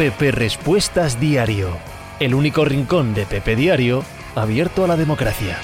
Pepe Respuestas Diario, el único rincón de Pepe Diario abierto a la democracia.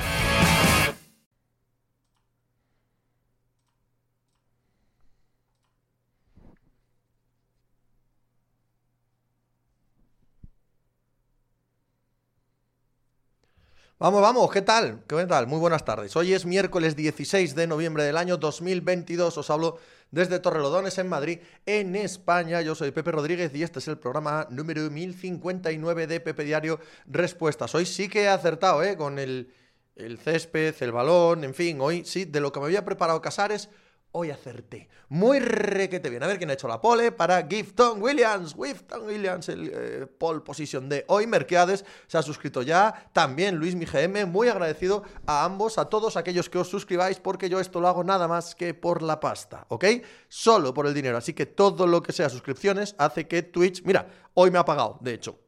Vamos, vamos, ¿qué tal? ¿Qué tal? Muy buenas tardes. Hoy es miércoles 16 de noviembre del año 2022. Os hablo desde Torrelodones, en Madrid, en España. Yo soy Pepe Rodríguez y este es el programa número 1059 de Pepe Diario Respuestas. Hoy sí que he acertado, ¿eh? Con el, el césped, el balón, en fin, hoy sí, de lo que me había preparado Casares hoy acerté. Muy requete bien. A ver quién ha hecho la pole para Gifton Williams. Gifton Williams, el eh, pole position de hoy. Merkeades se ha suscrito ya. También Luis MiGM. Muy agradecido a ambos, a todos aquellos que os suscribáis, porque yo esto lo hago nada más que por la pasta, ¿ok? Solo por el dinero. Así que todo lo que sea suscripciones hace que Twitch. Mira, hoy me ha pagado, de hecho,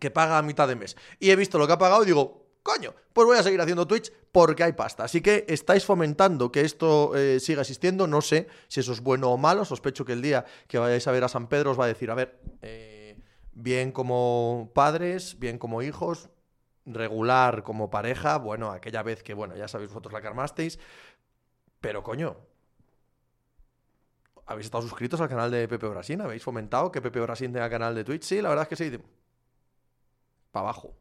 que paga a mitad de mes. Y he visto lo que ha pagado y digo, coño, pues voy a seguir haciendo Twitch porque hay pasta. Así que estáis fomentando que esto eh, siga existiendo. No sé si eso es bueno o malo. Sospecho que el día que vayáis a ver a San Pedro os va a decir, a ver, eh, bien como padres, bien como hijos, regular como pareja. Bueno, aquella vez que, bueno, ya sabéis vosotros la que armasteis. Pero coño, ¿habéis estado suscritos al canal de Pepe Brasín? ¿Habéis fomentado que Pepe Brasín tenga canal de Twitch? Sí, la verdad es que sí. Para abajo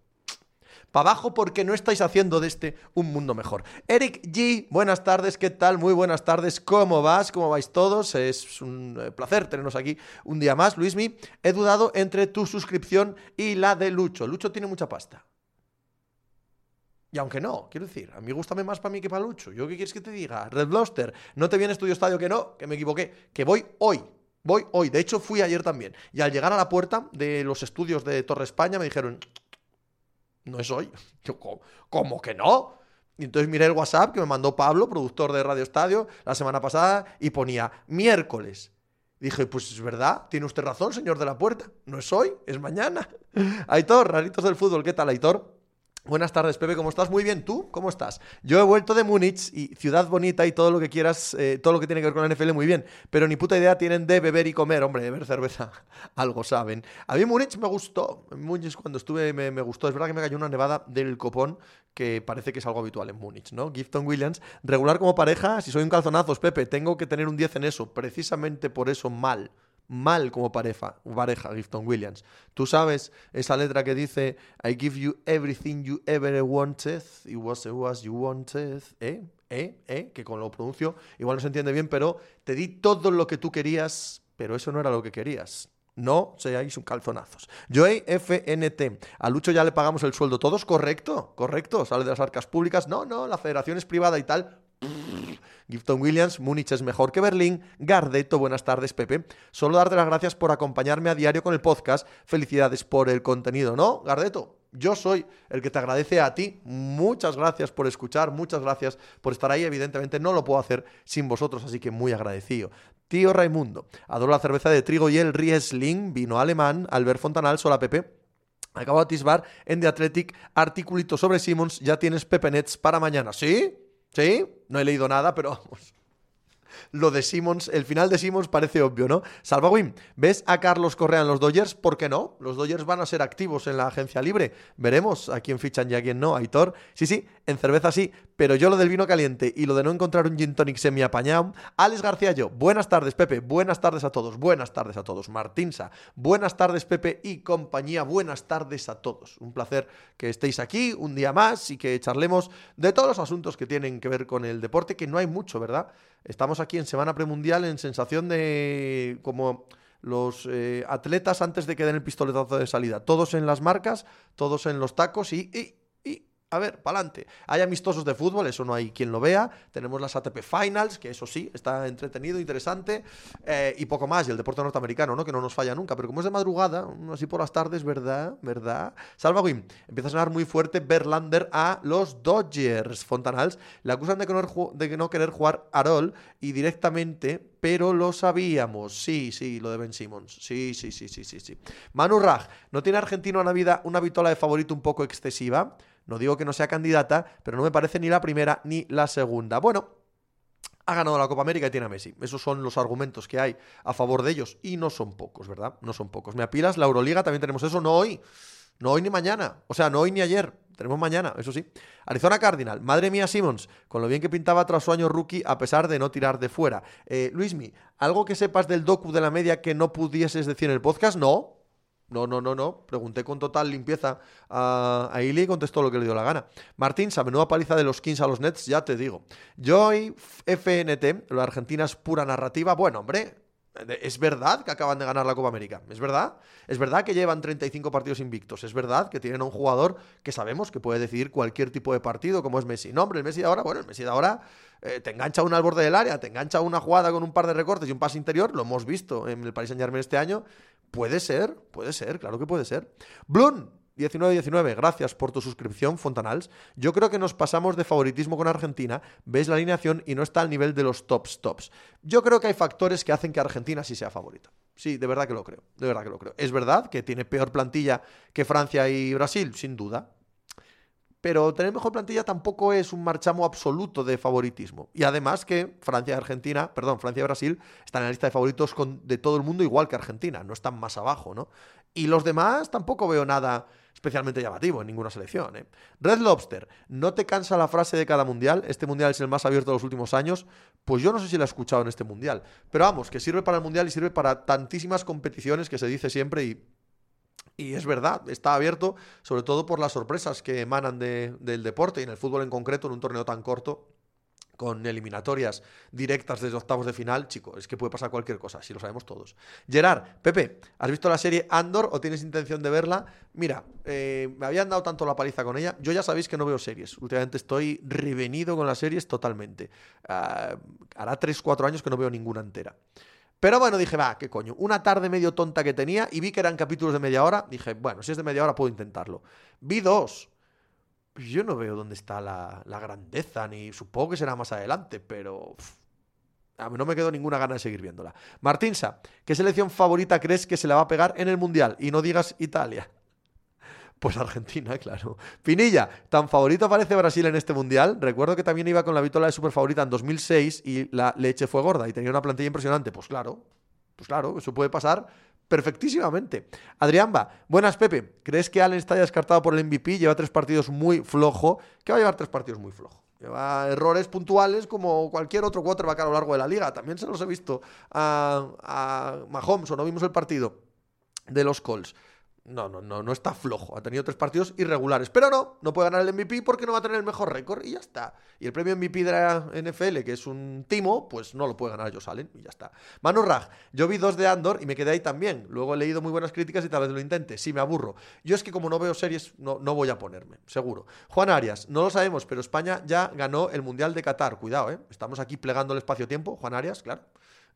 para abajo porque no estáis haciendo de este un mundo mejor. Eric G, buenas tardes, ¿qué tal? Muy buenas tardes, ¿cómo vas? ¿Cómo vais todos? Es un eh, placer tenernos aquí un día más. Luismi, he dudado entre tu suscripción y la de Lucho. Lucho tiene mucha pasta. Y aunque no, quiero decir, a mí gustame más para mí que para Lucho. ¿Yo qué quieres que te diga? Red Bloster, no te viene Estudio Estadio que no, que me equivoqué, que voy hoy. Voy hoy, de hecho fui ayer también. Y al llegar a la puerta de los estudios de Torre España me dijeron, no es hoy. Yo, ¿cómo, que no? Y entonces miré el WhatsApp que me mandó Pablo, productor de Radio Estadio, la semana pasada, y ponía miércoles. Dije, pues es verdad, tiene usted razón, señor de la puerta. No es hoy, es mañana. Aitor, raritos del fútbol, ¿qué tal, Aitor? Buenas tardes, Pepe, ¿cómo estás? Muy bien, ¿tú? ¿Cómo estás? Yo he vuelto de Múnich y ciudad bonita y todo lo que quieras, eh, todo lo que tiene que ver con la NFL, muy bien. Pero ni puta idea tienen de beber y comer, hombre, de beber cerveza, algo saben. A mí Múnich me gustó, Múnich cuando estuve me, gustó. Es verdad que me cayó una nevada del copón que parece que es algo habitual en Múnich, ¿no? Gifton Williams, regular como pareja, si soy un calzonazos, Pepe, tengo que tener un 10 en eso, precisamente por eso mal mal como pareja, pareja, Gifton Williams. Tú sabes esa letra que dice I give you everything you ever wanted, it was was you wanted, ¿eh? ¿eh? ¿eh? Que con lo pronuncio igual no se entiende bien, pero te di todo lo que tú querías, pero eso no era lo que querías. No seáis un calzonazos. Joey FNT. A Lucho ya le pagamos el sueldo. ¿Todos correcto? ¿Correcto? ¿Sale de las arcas públicas? No, no, la federación es privada y tal. Gifton Williams, Múnich es mejor que Berlín. Gardeto, buenas tardes, Pepe. Solo darte las gracias por acompañarme a diario con el podcast. Felicidades por el contenido, ¿no? Gardeto, yo soy el que te agradece a ti. Muchas gracias por escuchar, muchas gracias por estar ahí. Evidentemente no lo puedo hacer sin vosotros, así que muy agradecido. Tío Raimundo, adoro la cerveza de trigo y el Riesling, vino alemán, Albert Fontanal, sola Pepe. Acabo de atisbar en The Athletic, articulito sobre Simmons, ya tienes Pepe Nets para mañana, ¿sí? ¿Sí? No he leído nada, pero vamos lo de Simmons, el final de Simmons parece obvio, ¿no? Salvawin, ¿ves a Carlos Correa en los Dodgers? ¿Por qué no? Los Dodgers van a ser activos en la agencia libre. Veremos a quién fichan y a quién no. Aitor, sí, sí, en cerveza sí, pero yo lo del vino caliente y lo de no encontrar un gin tonic semi apañado. Alex García, yo, buenas tardes, Pepe, buenas tardes a todos, buenas tardes a todos. Martinsa, buenas tardes, Pepe y compañía, buenas tardes a todos. Un placer que estéis aquí un día más y que charlemos de todos los asuntos que tienen que ver con el deporte, que no hay mucho, ¿verdad? Estamos aquí en Semana Premundial en sensación de como los eh, atletas antes de que den el pistoletazo de salida. Todos en las marcas, todos en los tacos y, y a ver, pa'lante. Hay amistosos de fútbol, eso no hay quien lo vea. Tenemos las ATP Finals, que eso sí, está entretenido, interesante. Eh, y poco más. Y el deporte norteamericano, ¿no? Que no nos falla nunca. Pero como es de madrugada, así por las tardes, ¿verdad? ¿Verdad? Salva Wim. Empieza a sonar muy fuerte Berlander a los Dodgers. Fontanals le acusan de no, de no querer jugar Arol y directamente pero lo sabíamos. Sí, sí, lo de Ben Simmons. Sí, sí, sí, sí, sí, sí. Manu Raj, ¿no tiene argentino una, vida, una vitola de favorito un poco excesiva? No digo que no sea candidata, pero no me parece ni la primera ni la segunda. Bueno, ha ganado la Copa América y tiene a Messi. Esos son los argumentos que hay a favor de ellos y no son pocos, ¿verdad? No son pocos. Me apilas, la Euroliga también tenemos eso, no hoy. No hoy ni mañana. O sea, no hoy ni ayer. Tenemos mañana, eso sí. Arizona Cardinal. Madre mía, Simmons. Con lo bien que pintaba tras su año rookie, a pesar de no tirar de fuera. Eh, Luismi, ¿algo que sepas del docu de la media que no pudieses decir en el podcast? No. No, no, no, no. Pregunté con total limpieza a, a Ili y contestó lo que le dio la gana. Martín, a menuda paliza de los Kings a los Nets, ya te digo. Joy FNT, la Argentina es pura narrativa. Bueno, hombre, es verdad que acaban de ganar la Copa América. Es verdad. Es verdad que llevan 35 partidos invictos. Es verdad que tienen a un jugador que sabemos que puede decidir cualquier tipo de partido, como es Messi. No, hombre, el Messi de ahora, bueno, el Messi de ahora eh, te engancha una al borde del área, te engancha una jugada con un par de recortes y un pase interior. Lo hemos visto en el Paris Saint Germain este año. Puede ser, puede ser, claro que puede ser. Blum, 1919, gracias por tu suscripción, Fontanals. Yo creo que nos pasamos de favoritismo con Argentina, ves la alineación y no está al nivel de los tops tops. Yo creo que hay factores que hacen que Argentina sí sea favorita. Sí, de verdad que lo creo, de verdad que lo creo. Es verdad que tiene peor plantilla que Francia y Brasil, sin duda. Pero tener mejor plantilla tampoco es un marchamo absoluto de favoritismo. Y además que Francia y Argentina, perdón, Francia y Brasil están en la lista de favoritos de todo el mundo igual que Argentina, no están más abajo, ¿no? Y los demás tampoco veo nada especialmente llamativo en ninguna selección. ¿eh? Red Lobster, ¿no te cansa la frase de cada mundial? Este mundial es el más abierto de los últimos años. Pues yo no sé si la he escuchado en este mundial. Pero vamos, que sirve para el mundial y sirve para tantísimas competiciones que se dice siempre y y es verdad, está abierto, sobre todo por las sorpresas que emanan del deporte y en el fútbol en concreto, en un torneo tan corto, con eliminatorias directas desde octavos de final, chico, es que puede pasar cualquier cosa, si lo sabemos todos. Gerard, Pepe, ¿has visto la serie Andor o tienes intención de verla? Mira, eh, me habían dado tanto la paliza con ella, yo ya sabéis que no veo series, últimamente estoy revenido con las series totalmente. Uh, hará 3-4 años que no veo ninguna entera. Pero bueno, dije, va, qué coño. Una tarde medio tonta que tenía y vi que eran capítulos de media hora. Dije, bueno, si es de media hora puedo intentarlo. Vi dos. Yo no veo dónde está la, grandeza, ni supongo que será más adelante, pero a mí no me quedo ninguna gana de seguir viéndola. Martinsa, ¿qué selección favorita crees que se la va a pegar en el Mundial? Y no digas Italia. Pues Argentina, claro. Pinilla, ¿tan favorito parece Brasil en este mundial? Recuerdo que también iba con la vitola de super favorita en 2006 y la leche fue gorda y tenía una plantilla impresionante. Pues claro, pues claro, eso puede pasar perfectísimamente. Adriamba, buenas Pepe. ¿Crees que Allen está descartado por el MVP? Lleva tres partidos muy flojo. ¿Qué va a llevar tres partidos muy flojo? Lleva errores puntuales como cualquier otro quarterback a lo largo de la liga. También se los he visto a, a Mahomes o no vimos el partido de los Colts. No, no, no, no está flojo. Ha tenido tres partidos irregulares. Pero no, no puede ganar el MVP porque no va a tener el mejor récord y ya está. Y el premio MVP de la NFL, que es un timo, pues no lo puede ganar Josh Allen y ya está. Manu Raj, yo vi dos de Andor y me quedé ahí también. Luego he leído muy buenas críticas y tal vez lo intente. Sí, me aburro. Yo es que como no veo series, no, no voy a ponerme, seguro. Juan Arias, no lo sabemos, pero España ya ganó el Mundial de Qatar. Cuidado, ¿eh? Estamos aquí plegando el espacio-tiempo. Juan Arias, claro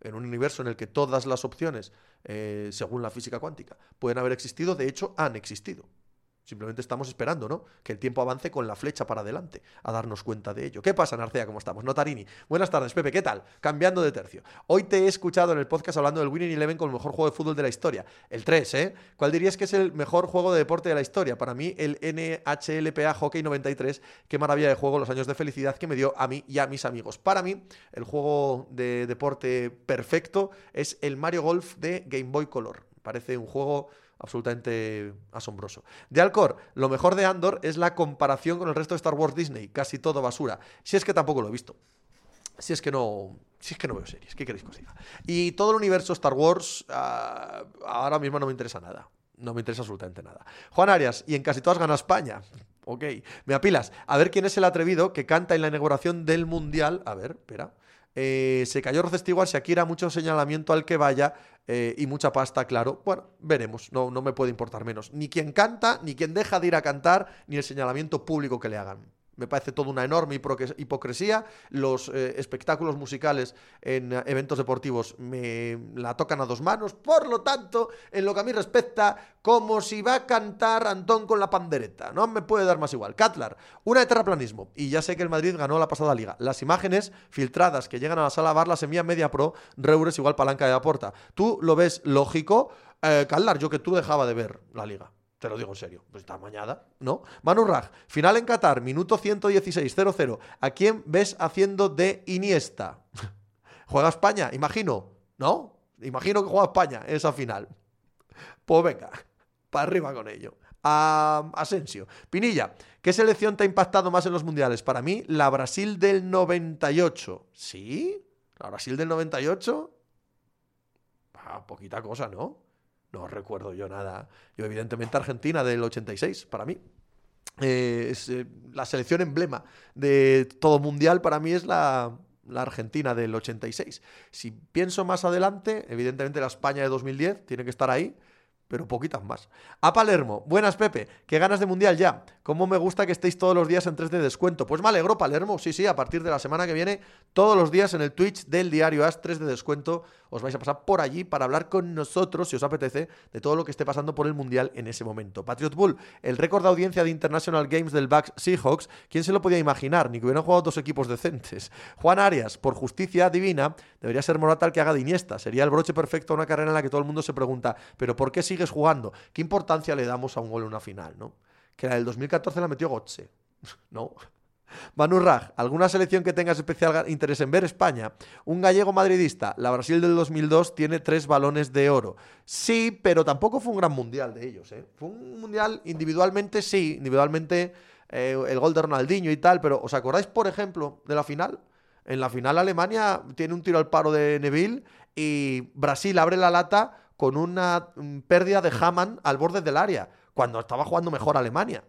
en un universo en el que todas las opciones, eh, según la física cuántica, pueden haber existido, de hecho han existido. Simplemente estamos esperando, ¿no? Que el tiempo avance con la flecha para adelante, a darnos cuenta de ello. ¿Qué pasa, Narcea? ¿Cómo estamos? Notarini. Buenas tardes, Pepe, ¿qué tal? Cambiando de tercio. Hoy te he escuchado en el podcast hablando del Winning Eleven como el mejor juego de fútbol de la historia. El 3, ¿eh? ¿Cuál dirías que es el mejor juego de deporte de la historia? Para mí, el NHLPA Hockey 93. Qué maravilla de juego, los años de felicidad que me dio a mí y a mis amigos. Para mí, el juego de deporte perfecto es el Mario Golf de Game Boy Color. Parece un juego absolutamente asombroso. De Alcor, lo mejor de Andor es la comparación con el resto de Star Wars Disney, casi todo basura. Si es que tampoco lo he visto. Si es que no, si es que no veo series, ¿qué queréis que? Y todo el universo Star Wars ah, ahora mismo no me interesa nada. No me interesa absolutamente nada. Juan Arias, y en casi todas gana España. Ok, me apilas. A ver quién es el atrevido que canta en la inauguración del Mundial. A ver, espera. Eh, se cayó Rocestigual, Shakira, mucho señalamiento al que vaya eh, y mucha pasta, claro. Bueno, veremos, no, no me puede importar menos. Ni quien canta, ni quien deja de ir a cantar, ni el señalamiento público que le hagan. Me parece toda una enorme hipocresía. Los eh, espectáculos musicales en eh, eventos deportivos me la tocan a dos manos. Por lo tanto, en lo que a mí respecta, como si va a cantar Antón con la pandereta. No me puede dar más igual. Catlar, una de terraplanismo. Y ya sé que el Madrid ganó la pasada liga. Las imágenes filtradas que llegan a la sala bar las envía Media Pro. Reures igual palanca de aporta. ¿Tú lo ves lógico? Eh, Catlar, yo que tú dejaba de ver la liga Te lo digo en serio. Pues está mañana, ¿no? Manu Raj, final en Qatar, minuto 116, 0-0. ¿A quién ves haciendo de Iniesta? ¿Juega España? Imagino. ¿No? Imagino que juega España en esa final. Pues venga, para arriba con ello. A Asensio. Pinilla, ¿qué selección te ha impactado más en los mundiales? Para mí, la Brasil del 98. ¿Sí? ¿La Brasil del 98? Ah, poquita cosa, ¿no? No recuerdo yo nada. Yo, evidentemente, Argentina del 86, para mí. Eh, es, eh, la selección emblema de todo mundial para mí es la, la Argentina del 86. Si pienso más adelante, evidentemente la España de 2010 tiene que estar ahí pero poquitas más. A Palermo, buenas Pepe, qué ganas de mundial ya. Cómo me gusta que estéis todos los días en 3 de descuento. Pues me alegro, Palermo, sí, sí, a partir de la semana que viene, todos los días en el Twitch del diario As 3 de descuento, os vais a pasar por allí para hablar con nosotros, si os apetece, de todo lo que esté pasando por el mundial en ese momento. Patriot Bull, el récord de audiencia de International Games del Bucks Seahawks, ¿quién se lo podía imaginar? Ni que hubieran jugado dos equipos decentes. Juan Arias, por justicia divina, debería ser Morata el que haga de Iniesta. Sería el broche perfecto a una carrera en la que todo el mundo se pregunta, ¿pero por qué sigues jugando? ¿Qué importancia le damos a un gol en una final, no? Que la del 2014 la metió Gotze. no. Manu Raj, ¿alguna selección que tengas especial interés en ver? España. Un gallego madridista. La Brasil del 2002 tiene tres balones de oro. Sí, pero tampoco fue un gran mundial de ellos. ¿eh? Fue un mundial individualmente, sí. Individualmente eh, el gol de Ronaldinho y tal. Pero ¿os acordáis, por ejemplo, de la final? En la final Alemania tiene un tiro al paro de Neville y Brasil abre la lata con una mm, pérdida de Hamann al borde del área, cuando estaba jugando mejor Alemania.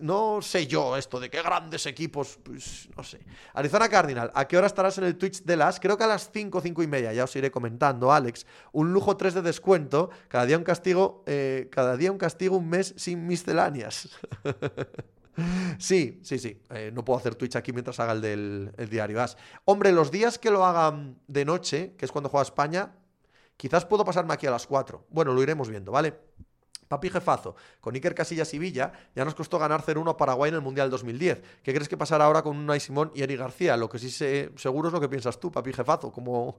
No sé yo esto de qué grandes equipos, pues no sé. Arizona Cardinal, ¿a qué hora estarás en el Twitch de las? Creo que a las 5, 5 y media, ya os iré comentando, Alex. Un lujo 3 de descuento, cada día un castigo, eh, cada día un castigo, un mes sin misceláneas. Sí, sí, sí. Eh, no puedo hacer Twitch aquí mientras haga el del diario As. Hombre, los días que lo hagan de noche, que es cuando juega España, quizás puedo pasarme aquí a las 4. Bueno, lo iremos viendo, ¿vale? Papi jefazo, con Iker Casillas y Villa ya nos costó ganar 0-1 a Paraguay en el Mundial 2010. ¿Qué crees que pasará ahora con Unai Simón y Eri García? Lo que sí sé, seguro es lo que piensas tú, papi jefazo, como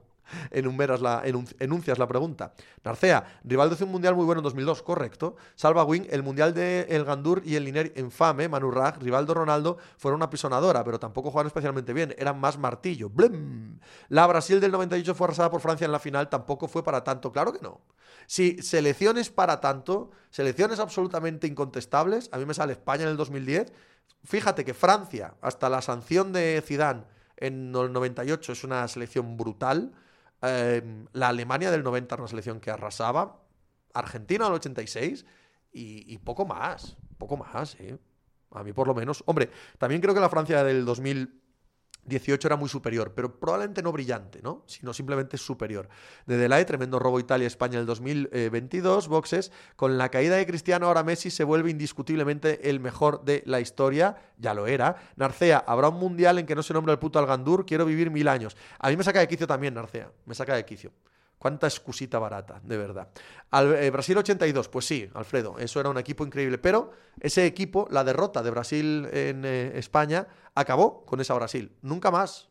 enumeras la, enuncias la pregunta. Narcea, rival de un Mundial muy bueno en 2002, correcto. Salva Wing, el Mundial de El Gandur y el Liner infame, Manu Raj, Rivaldo Ronaldo, fueron una pisonadora, pero tampoco jugaron especialmente bien, eran más martillo. ¡Blum! La Brasil del 98 fue arrasada por Francia en la final, tampoco fue para tanto, claro que no. Si selecciones para tanto, selecciones absolutamente incontestables, a mí me sale España en el 2010. Fíjate que Francia, hasta la sanción de Zidane en el 98 es una selección brutal. Em, la Alemania del 90 era una selección que arrasaba. Argentina del 86 y, y poco más. Poco más, ¿eh? A mí por lo menos. Hombre, también creo que la Francia del 2000 18 era muy superior, pero probablemente no brillante, ¿no? Sino simplemente superior. De Delay, tremendo robo Italia-España el 2022, boxes. Con la caída de Cristiano, ahora Messi se vuelve indiscutiblemente el mejor de la historia. Ya lo era. Narcea, habrá un mundial en que no se nombra el puto Algandur. Quiero vivir mil años. A mí me saca de quicio también, Narcea. Me saca de quicio. Cuánta excusita barata, de verdad. Eh, Brasil 82, pues sí, Alfredo, eso era un equipo increíble. Pero ese equipo, la derrota de Brasil en eh, España, acabó con esa Brasil. Nunca más,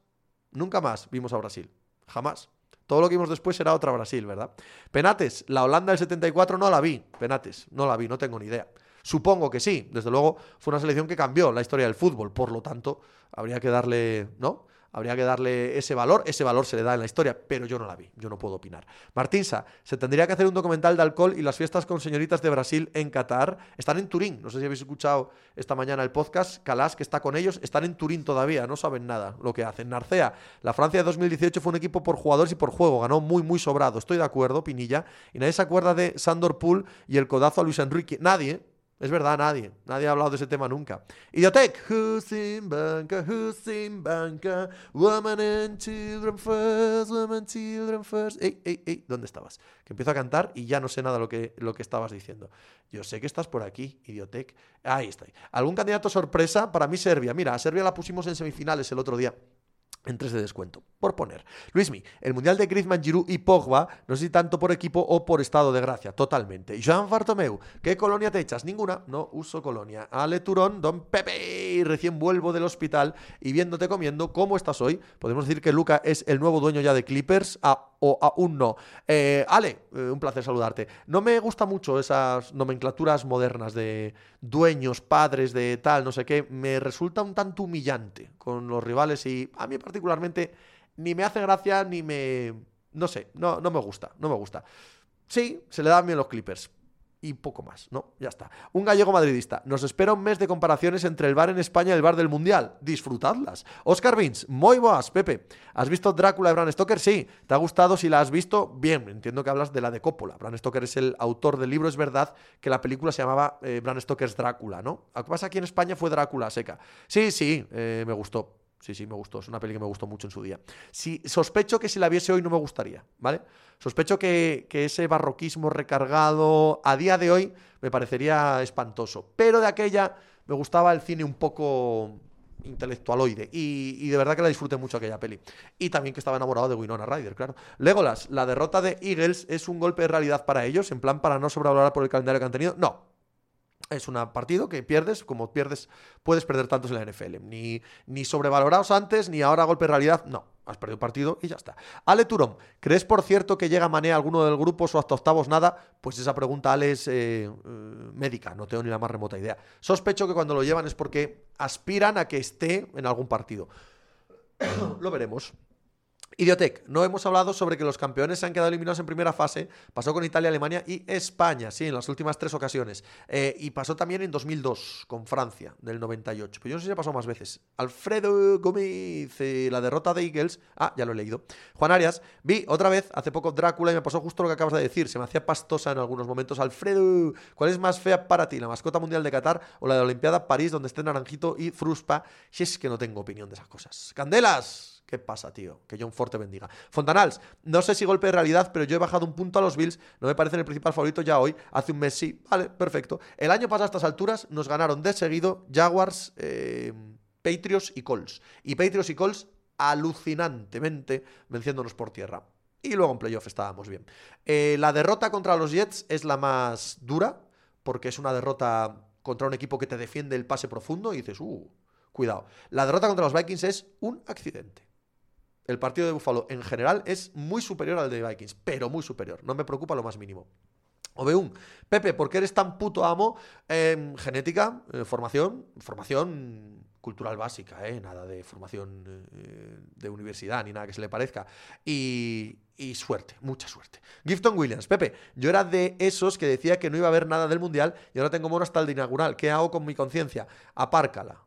nunca más vimos a Brasil. Jamás. Todo lo que vimos después será otra Brasil, ¿verdad? Penates, la Holanda del 74 no la vi. Penates, no la vi, no tengo ni idea. Supongo que sí. Desde luego fue una selección que cambió la historia del fútbol. Por lo tanto, habría que darle, ¿no? Habría que darle ese valor, ese valor se le da en la historia, pero yo no la vi, yo no puedo opinar. Martinsa, se tendría que hacer un documental de alcohol y las fiestas con señoritas de Brasil en Qatar. Están en Turín, no sé si habéis escuchado esta mañana el podcast, Calas, que está con ellos, están en Turín todavía, no saben nada lo que hacen. Narcea, la Francia de 2018 fue un equipo por jugadores y por juego, ganó muy, muy sobrado, estoy de acuerdo, Pinilla, y nadie se acuerda de Sandor Pool y el codazo a Luis Enrique, nadie, es verdad, nadie. Nadie ha hablado de ese tema nunca. Idiotec. Who's in banca, who's in banca, woman and children first, woman children first. Ey, ey, ey, ¿dónde estabas? Que empiezo a cantar y ya no sé nada lo que, lo que estabas diciendo. Yo sé que estás por aquí, Idiotec. Ahí está. ¿Algún candidato sorpresa? Para mí Serbia. Mira, a Serbia la pusimos en semifinales el otro día en de descuento, por poner. Luismi, el mundial de Griezmann, Giroud y Pogba, no sé si tanto por equipo o por estado de gracia, totalmente. Jean Bartomeu, ¿qué colonia te echas? Ninguna, no uso colonia. Ale Turón, Don Pepe, recién vuelvo del hospital y viéndote comiendo, ¿cómo estás hoy? Podemos decir que Luca es el nuevo dueño ya de Clippers. O aún no. Eh, Ale, eh, un placer saludarte. No me gusta mucho esas nomenclaturas modernas de dueños, padres, de tal, no sé qué. Me resulta un tanto humillante con los rivales y a mí particularmente ni me hace gracia ni me... No sé, no, no me gusta, no me gusta. Sí, se le dan bien los Clippers, y poco más, ¿no? Ya está. Un gallego madridista. Nos espera un mes de comparaciones entre el bar en España y el bar del Mundial. Disfrutadlas. Oscar Vins, muy boas, Pepe. ¿Has visto Drácula de Bram Stoker? Sí. ¿Te ha gustado? Si la has visto, bien. Entiendo que hablas de la de Coppola. Bram Stoker es el autor del libro. Es verdad que la película se llamaba eh, Bram Stoker's Drácula, ¿no? Lo que pasa aquí en España fue Drácula seca. Sí, sí, eh, me gustó. Sí, sí, me gustó. Es una peli que me gustó mucho en su día. Sospecho que si la viese hoy no me gustaría, ¿vale? Sospecho que, ese barroquismo recargado a día de hoy me parecería espantoso. Pero de aquella me gustaba el cine un poco intelectualoide. Y, y, de verdad que la disfruté mucho aquella peli. Y también que estaba enamorado de Winona Ryder, claro. Legolas, la derrota de Eagles es un golpe de realidad para ellos, en plan para no sobrevalorar por el calendario que han tenido. No, es un partido que pierdes, como pierdes, puedes perder tantos en la NFL. Ni, ni sobrevalorados antes, ni ahora golpe de realidad. No, has perdido partido y ya está. Ale Turón, ¿crees por cierto que llega Mané a alguno del grupo o hasta octavos nada? Pues esa pregunta, Ale, es eh, eh, médica, no tengo ni la más remota idea. Sospecho que cuando lo llevan es porque aspiran a que esté en algún partido. lo veremos. Idiotec, no hemos hablado sobre que los campeones se han quedado eliminados en primera fase. Pasó con Italia, Alemania y España, sí, en las últimas tres ocasiones. Eh, y pasó también en 2002 con Francia, del 98. Pero yo no sé si ha pasado más veces. Alfredo Gómez, eh, la derrota de Eagles. Ah, ya lo he leído. Juan Arias, vi otra vez hace poco Drácula y me pasó justo lo que acabas de decir. Se me hacía pastosa en algunos momentos. Alfredo, ¿cuál es más fea para ti? ¿La mascota mundial de Qatar o la de la Olimpiada París, donde esté Naranjito y Fruspa? Si es que no tengo opinión de esas cosas. Candelas. ¿Qué pasa, tío? Que John Ford te bendiga. Fontanals, no sé si golpe de realidad, pero yo he bajado un punto a los Bills. No me parecen el principal favorito ya hoy. Hace un mes sí. Vale, perfecto. El año pasado a estas alturas nos ganaron de seguido Jaguars, eh, Patriots y Colts. Y Patriots y Colts alucinantemente venciéndonos por tierra. Y luego en playoff estábamos bien. Eh, la derrota contra los Jets es la más dura, porque es una derrota contra un equipo que te defiende el pase profundo y dices, uh, cuidado. La derrota contra los Vikings es un accidente el partido de Buffalo en general es muy superior al de Vikings, pero muy superior. No me preocupa lo más mínimo. Obeun, Pepe, ¿por qué eres tan puto amo? en genética, eh, formación, formación cultural básica, ¿eh? nada de formación eh, de universidad ni nada que se le parezca. Y, y, suerte, mucha suerte. Gifton Williams, Pepe, yo era de esos que decía que no iba a haber nada del mundial y ahora tengo mono hasta el de inaugural. ¿Qué hago con mi conciencia? Apárcala,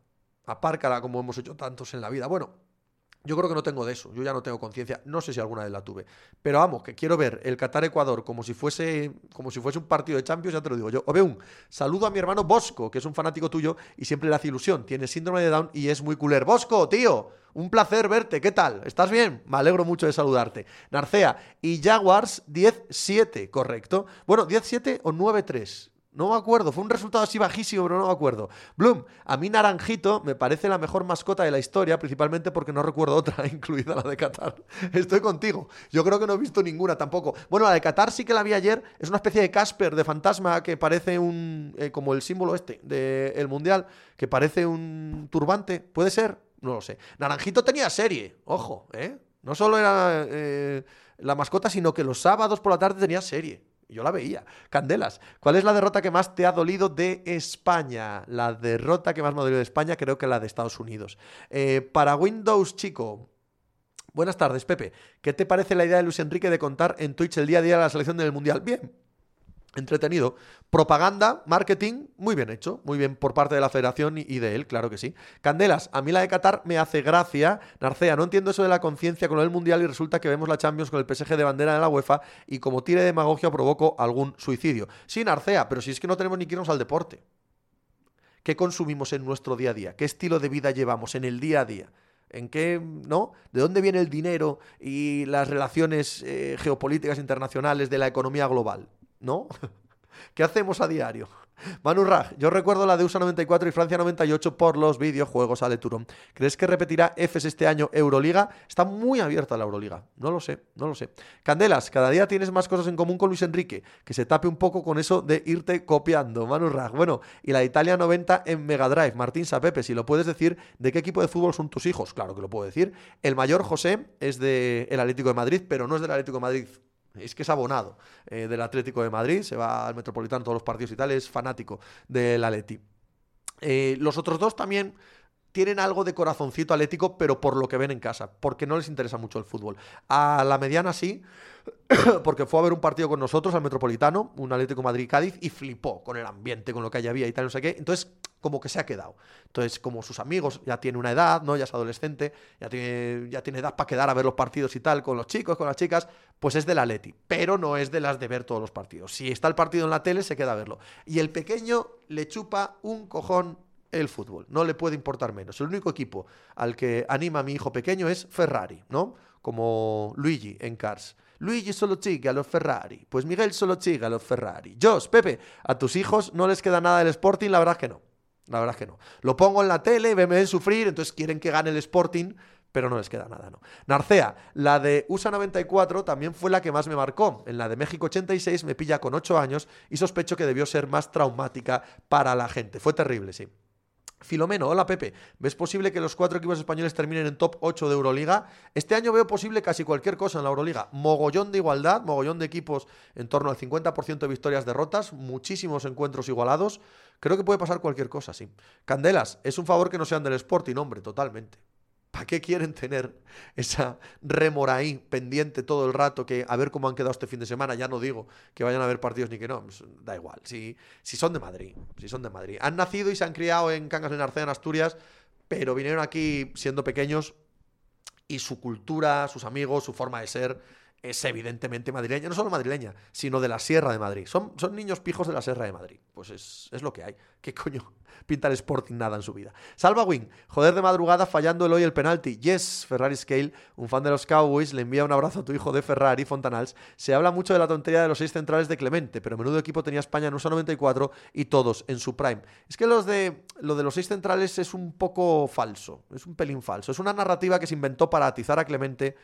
apárcala como hemos hecho tantos en la vida. Bueno, yo creo que no tengo de eso, yo ya no tengo conciencia, no sé si alguna vez la tuve. Pero vamos, que quiero ver el Qatar-Ecuador como si fuese como si fuese un partido de Champions, ya te lo digo yo. un saludo a mi hermano Bosco, que es un fanático tuyo y siempre le hace ilusión. Tiene síndrome de Down y es muy cooler. Bosco, tío, un placer verte, ¿qué tal? ¿Estás bien? Me alegro mucho de saludarte. Narcea y Jaguars 10-7, correcto. Bueno, 10-7 o 9-3. No me acuerdo, fue un resultado así bajísimo, pero no me acuerdo. Bloom, a mí Naranjito me parece la mejor mascota de la historia, principalmente porque no recuerdo otra, incluida la de Qatar. Estoy contigo. Yo creo que no he visto ninguna tampoco. Bueno, la de Qatar sí que la vi ayer. Es una especie de Casper, de fantasma, que parece un. Eh, como el símbolo este del Mundial, que parece un turbante. ¿Puede ser? No lo sé. Naranjito tenía serie, ojo, ¿eh? No solo era eh, la mascota, sino que los sábados por la tarde tenía serie yo la veía. Candelas, ¿cuál es la derrota que más te ha dolido de España? La derrota que más me ha dolido de España creo que la de Estados Unidos. Eh, para Windows, chico. Buenas tardes, Pepe. ¿Qué te parece la idea de Luis Enrique de contar en Twitch el día a día de la selección del Mundial? Bien, entretenido. Propaganda, marketing, muy bien hecho, muy bien por parte de la federación y de él, claro que sí. Candelas, a mí la de Qatar me hace gracia. Narcea, no entiendo eso de la conciencia con el Mundial y resulta que vemos la Champions con el PSG de bandera de la UEFA y como tire de demagogia provoco algún suicidio. Sí, Narcea, pero si es que no tenemos ni que irnos al deporte. ¿Qué consumimos en nuestro día a día? ¿Qué estilo de vida llevamos en el día a día? ¿En qué, no? ¿De dónde viene el dinero y las relaciones eh, geopolíticas internacionales de la economía global? ¿No? ¿Qué hacemos a diario? Manu Raj, yo recuerdo la de USA 94 y Francia 98 por los videojuegos Ale Turón. ¿Crees que repetirá EFES este año Euroliga? Está muy abierta la Euroliga. No lo sé, no lo sé. Candelas, cada día tienes más cosas en común con Luis Enrique. Que se tape un poco con eso de irte copiando. Manu Raj, bueno, y la Italia 90 en Mega Drive. Martín Sapepe, si lo puedes decir, ¿de qué equipo de fútbol son tus hijos? Claro que lo puedo decir. El mayor José es del Atlético de Madrid, pero no es del Atlético de Madrid es que es abonado eh, del Atlético de Madrid, se va al Metropolitano todos los partidos y tal, es fanático del Atleti. Eh, los otros dos también tienen algo de corazoncito atlético, pero por lo que ven en casa, porque no les interesa mucho el fútbol. A la mediana sí, porque fue a ver un partido con nosotros al Metropolitano, un Atlético Madrid-Cádiz, y flipó con el ambiente, con lo que allá había y tal, no sé qué. Entonces, como que se ha quedado. Entonces, como sus amigos ya tiene una edad, ¿no? Ya es adolescente, ya tiene, ya tiene edad para quedar a ver los partidos y tal, con los chicos, con las chicas, pues es del Atleti, pero no es de las de ver todos los partidos. Si está el partido en la tele, se queda a verlo. Y el pequeño le chupa un cojón el fútbol, no le puede importar menos. El único equipo al que anima mi hijo pequeño es Ferrari, ¿no? Como Luigi en Cars. Luigi solo chiga a los Ferrari. Pues Miguel solo chiga a los Ferrari. Jos, Pepe, a tus hijos no les queda nada del Sporting, la verdad es que no. La verdad es que no. Lo pongo en la tele, me ven sufrir, entonces quieren que gane el Sporting, pero no les queda nada, ¿no? Narcea, la de USA 94 también fue la que más me marcó. En la de México 86 me pilla con 8 años y sospecho que debió ser más traumática para la gente. Fue terrible, sí. Filomeno, hola Pepe. ¿Ves posible que los cuatro equipos españoles terminen en top 8 de Euroliga? Este año veo posible casi cualquier cosa en la Euroliga. Mogollón de igualdad, mogollón de equipos en torno al 50% de victorias derrotas, muchísimos encuentros igualados. Creo que puede pasar cualquier cosa, sí. Candelas, es un favor que no sean del Sporting, hombre, totalmente. ¿Para qué quieren tener esa remora ahí pendiente todo el rato que a ver cómo han quedado este fin de semana? Ya no digo que vayan a haber partidos ni que no, pues, da igual. Si, si son de Madrid, si son de Madrid. Han nacido y se han criado en Cangas de Narcea, en Asturias, pero vinieron aquí siendo pequeños y su cultura, sus amigos, su forma de ser es evidentemente madrileña, no solo madrileña, sino de la Sierra de Madrid. Son, son niños pijos de la Sierra de Madrid. Pues es, es, lo que hay. ¿Qué coño pinta el Sporting nada en su vida? Salva Wing, joder de madrugada fallando el hoy el penalti. Yes, Ferrari Scale, un fan de los Cowboys, le envía un abrazo a tu hijo de Ferrari, Fontanals. Se habla mucho de la tontería de los seis centrales de Clemente, pero menudo equipo tenía España en USA 94 y todos en su prime. Es que los de, lo de los seis centrales es un poco falso, es un pelín falso. Es una narrativa que se inventó para atizar a Clemente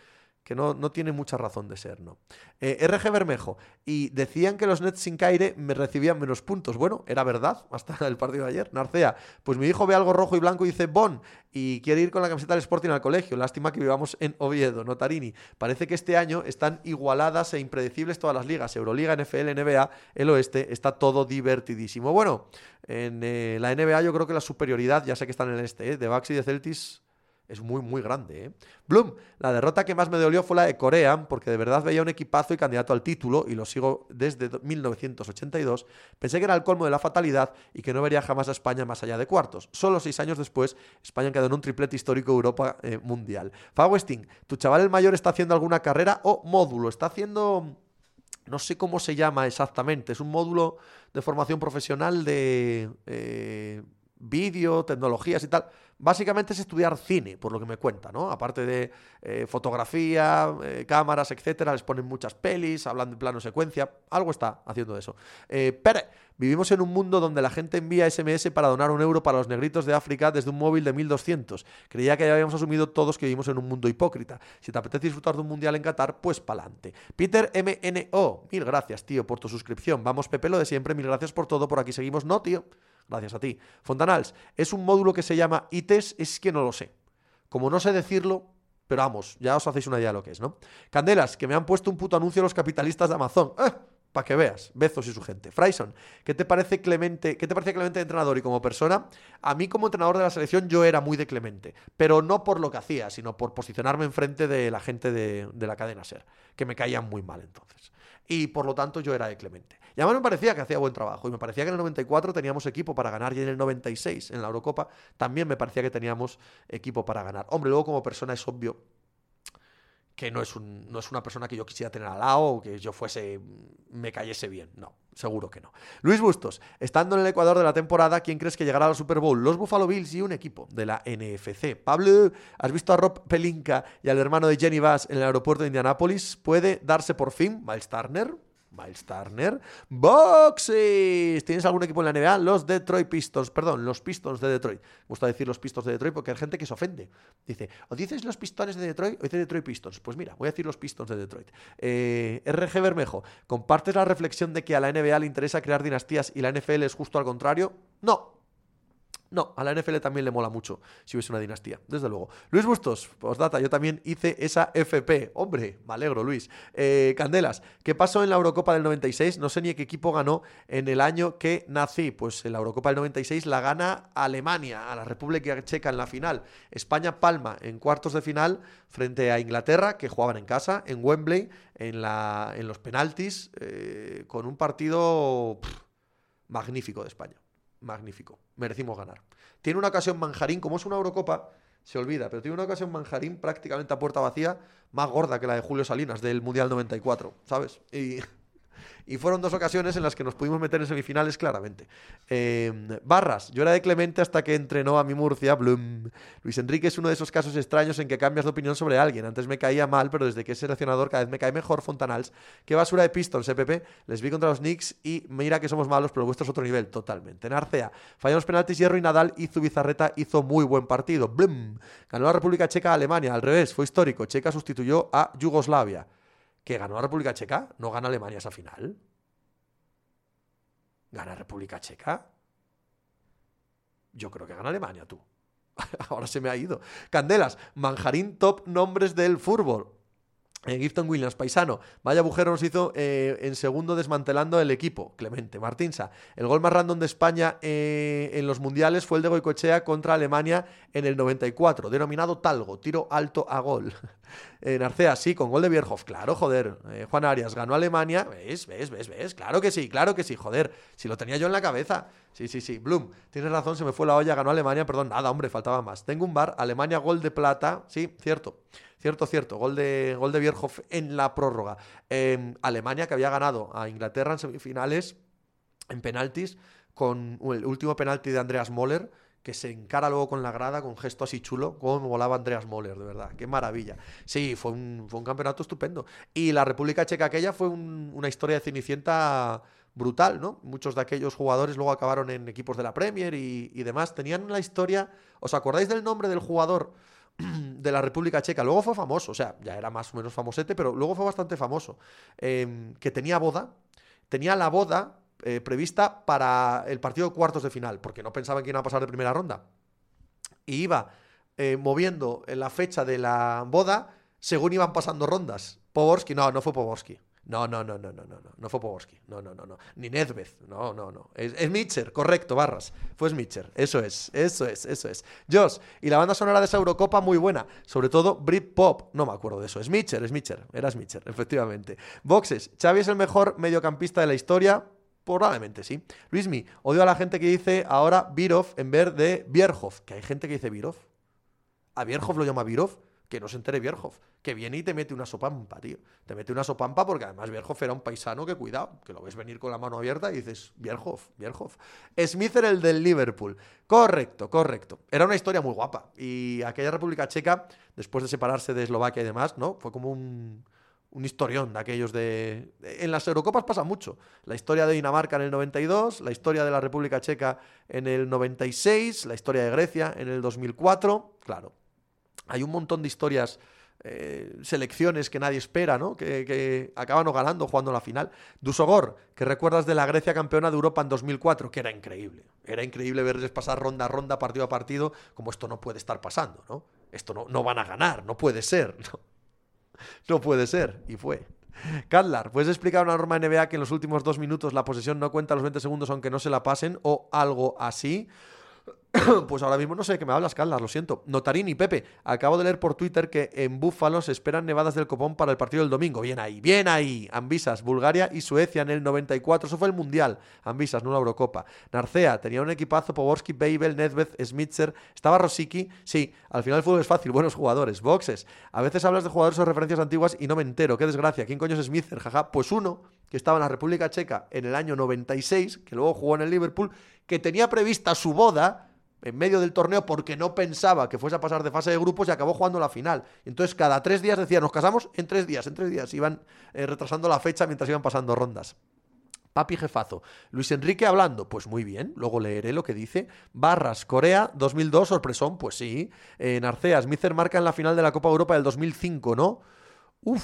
que no, no, tiene mucha razón de ser, ¿no? Eh, RG Bermejo, y decían que los Nets sin Caire me recibían menos puntos. Bueno, era verdad, hasta el partido de ayer. Narcea, pues mi hijo ve algo rojo y blanco y dice Bon, y quiere ir con la camiseta del Sporting al colegio. Lástima que vivamos en Oviedo, Notarini. Parece que este año están igualadas e impredecibles todas las ligas. Euroliga, NFL, NBA, el oeste, está todo divertidísimo. Bueno, en eh, la NBA yo creo que la superioridad, ya sé que están en el este, ¿eh? de Bucks y de Celtics es muy, muy grande. ¿eh? Bloom, la derrota que más me dolió fue la de Corea, porque de verdad veía un equipazo y candidato al título, y lo sigo desde 1982. Pensé que era el colmo de la fatalidad y que no vería jamás a España más allá de cuartos. Solo seis años después, España quedó en un triplete histórico Europa eh, mundial. Fawesting, ¿tu chaval el mayor está haciendo alguna carrera o módulo? Está haciendo... No sé cómo se llama exactamente. Es un módulo de formación profesional de eh, vídeo, tecnologías y tal. Básicamente es estudiar cine, por lo que me cuenta, ¿no? Aparte de eh, fotografía, eh, cámaras, etcétera, les ponen muchas pelis, hablan de plano secuencia, algo está haciendo eso. Eh, pero vivimos en un mundo donde la gente envía SMS para donar un euro para los negritos de África desde un móvil de 1200. Creía que ya habíamos asumido todos que vivimos en un mundo hipócrita. Si te apetece disfrutar de un mundial en Qatar, pues pa'lante. Peter MNO, mil gracias, tío, por tu suscripción. Vamos, Pepe, lo de siempre, mil gracias por todo, por aquí seguimos. No, tío. Gracias a ti. Fontanals, es un módulo que se llama ITES, es que no lo sé. Como no sé decirlo, pero vamos, ya os hacéis una idea de lo que es, ¿no? Candelas, que me han puesto un puto anuncio los capitalistas de Amazon. ¡Eh! Para que veas, Bezos y su gente. Frayson, ¿qué te parece Clemente? ¿Qué te parece Clemente de entrenador y como persona? A mí como entrenador de la selección yo era muy de Clemente, pero no por lo que hacía, sino por posicionarme enfrente de la gente de, de la cadena Ser, que me caían muy mal entonces. Y por lo tanto yo era de Clemente. Y además me parecía que hacía buen trabajo. Y me parecía que en el 94 teníamos equipo para ganar. Y en el 96, en la Eurocopa, también me parecía que teníamos equipo para ganar. Hombre, luego como persona es obvio que no es, un, no es una persona que yo quisiera tener al lado o que yo fuese, me cayese bien. No, seguro que no. Luis Bustos, estando en el Ecuador de la temporada, ¿quién crees que llegará al Super Bowl? Los Buffalo Bills y un equipo de la NFC. Pablo, ¿has visto a Rob Pelinka y al hermano de Jenny Bass en el aeropuerto de Indianápolis? ¿Puede darse por fin Miles Turner? Miles Turner. Boxes. ¿Tienes algún equipo en la NBA? Los Detroit Pistons. Perdón, los Pistons de Detroit. Me gusta decir los Pistons de Detroit porque hay gente que se ofende. Dice, o dices los Pistones de Detroit o dices Detroit Pistons. Pues mira, voy a decir los Pistons de Detroit. Eh, RG Bermejo, ¿compartes la reflexión de que a la NBA le interesa crear dinastías y la NFL es justo al contrario? No, no, a la NFL también le mola mucho si hubiese una dinastía, desde luego. Luis Bustos, postdata, yo también hice esa FP. Hombre, me alegro, Luis. Eh, Candelas, ¿qué pasó en la Eurocopa del 96? No sé ni qué equipo ganó en el año que nací. Pues en la Eurocopa del 96 la gana Alemania, a la República Checa en la final. España palma en cuartos de final frente a Inglaterra, que jugaban en casa, en Wembley, en, los penaltis, eh, con un partido magnífico de España magnífico. Merecimos ganar. Tiene una ocasión Manjarín, como es una Eurocopa, se olvida, pero tiene una ocasión Manjarín prácticamente a puerta vacía, más gorda que la de Julio Salinas del Mundial 94, ¿sabes? Y y fueron dos ocasiones en las que nos pudimos meter en semifinales claramente. Em, barras, yo era de Clemente hasta que entrenó a mi Murcia. Blum. Luis Enrique es uno de esos casos extraños en que cambias de opinión sobre alguien. Antes me caía mal, pero desde que es seleccionador cada vez me cae mejor. Fontanals, qué basura de Pistons, EPP. Les vi contra los Knicks y mira que somos malos, pero vuestro es otro nivel, totalmente. Narcea, fallamos penaltis, Hierro y Nadal hizo Bizarreta, hizo muy buen partido. Blum. Ganó la República Checa a Alemania, al revés, fue histórico. Checa sustituyó a Yugoslavia que ganó la República Checa, no gana Alemania esa final. ¿Gana República Checa? Yo creo que gana Alemania, tú. Ahora se me ha ido. Candelas, Manjarín top nombres del fútbol. Eh, Gifton Williams, paisano. Vaya agujero nos hizo eh, en segundo desmantelando el equipo. Clemente Martinsa. El gol más random de España eh, en los mundiales fue el de Goicochea contra Alemania en el 94, denominado Talgo, tiro alto a gol. Narcea, sí, con gol de Bierhoff. Claro, joder. Juan Arias ganó Alemania. ¿Ves? ¿Ves? ¿Ves? ¿Ves? Claro que sí, claro que sí, joder. Si lo tenía yo en la cabeza. Sí, sí, sí. Bloom, tienes razón, se me fue la olla, ganó Alemania. Perdón, nada, hombre, faltaba más. Tengo un bar, Alemania, gol de plata. Sí, cierto. Cierto, cierto. Gol de, gol de Bierhoff en la prórroga. Em, Alemania, que había ganado a Inglaterra en semifinales, en penaltis, con el último penalti de Andreas Moller que se encara luego con la grada, con gesto así chulo, como volaba Andreas Moller, de verdad. Qué maravilla. Sí, fue un, fue un campeonato estupendo. Y la República Checa aquella fue una historia de Cenicienta brutal, ¿no? Muchos de aquellos jugadores luego acabaron en equipos de la Premier y, y demás. Tenían la historia... ¿Os acordáis del nombre del jugador? de la República Checa. Luego fue famoso, o sea, ya era más o menos famosete, pero luego fue bastante famoso. Em, que tenía boda, tenía la boda eh, prevista para el partido de cuartos de final, porque no pensaban que iban a pasar de primera ronda. Y iba eh, moviendo la fecha de la boda según iban pasando rondas. Poborski, no, no fue Poborski. No, no, no, no, no, no, no, no fue Poborski. No, no, no, no. Ni Nedved. No, no, no. Es, es correcto, Barras. Fue Mitcher. Eso es, eso es, eso es. Josh, y la banda sonora de esa Eurocopa muy buena. Sobre todo Britpop. No me acuerdo de eso. Es Mitcher, es Mitcher. Era Mitcher, efectivamente. Boxes. Xavi es el mejor mediocampista de la historia. Probablemente sí. Luismi, odio a la gente que dice ahora Birov en vez de Bierhoff. Que hay gente que dice Birov. ¿A Bierhoff lo llama Birov? Que no se entere Bierhoff, que viene y te mete una sopampa, tío. Te mete una sopampa porque además Bierhoff era un paisano que cuidado, que lo ves venir con la mano abierta y dices, Bierhoff, Bierhoff. Smith era el del Liverpool. Correcto, correcto. Era una historia muy guapa. Y aquella República Checa, después de separarse de Eslovaquia y demás, ¿no? Fue como un, un historión de aquellos de... En las Eurocopas pasa mucho. La historia de Dinamarca en el 92, la historia de la República Checa en el 96, la historia de Grecia en el 2004. Claro, hay un montón de historias, eh, selecciones que nadie espera, ¿no? Que, acaban ganando jugando la final. Dusogor, que recuerdas de la Grecia campeona de Europa en 2004, que era increíble. Era increíble verles pasar ronda a ronda, partido a partido, como esto no puede estar pasando, ¿no? Esto no, no van a ganar, no puede ser. No, no puede ser. Y fue. Cadlar, ¿puedes explicar una norma NBA que en los últimos dos minutos la posesión no cuenta los 20 segundos aunque no se la pasen o algo así? pues ahora mismo no sé de qué me hablas, Carlas, lo siento. Notarini, Pepe, acabo de leer por Twitter que en Búfalo se esperan nevadas del copón para el partido del domingo. Bien ahí, bien ahí. Ambisas, Bulgaria y Suecia en el 94. Eso fue el Mundial. Ambisas, no la Eurocopa. Narcea, tenía un equipazo, Poborski, Babel, Nedved, Smitzer. Estaba Rosicki. Sí, al final el fútbol es fácil, buenos jugadores. Boxes. A veces hablas de jugadores o referencias antiguas y no me entero. Qué desgracia. ¿Quién coño es Smitzer? Jaja. Pues uno que estaba en la República Checa en el año 96, que luego jugó en el Liverpool, que tenía prevista su boda en medio del torneo porque no pensaba que fuese a pasar de fase de grupos y acabó jugando la final. Entonces cada tres días decía, nos casamos en tres días, en tres días. Iban eh, retrasando la fecha mientras iban pasando rondas. Papi jefazo. Luis Enrique hablando, pues muy bien, luego leeré lo que dice. Barras, Corea, 2002, sorpresón, pues sí. Eh, Narcea, Smither marca en la final de la Copa Europa del 2005, ¿no? Uf,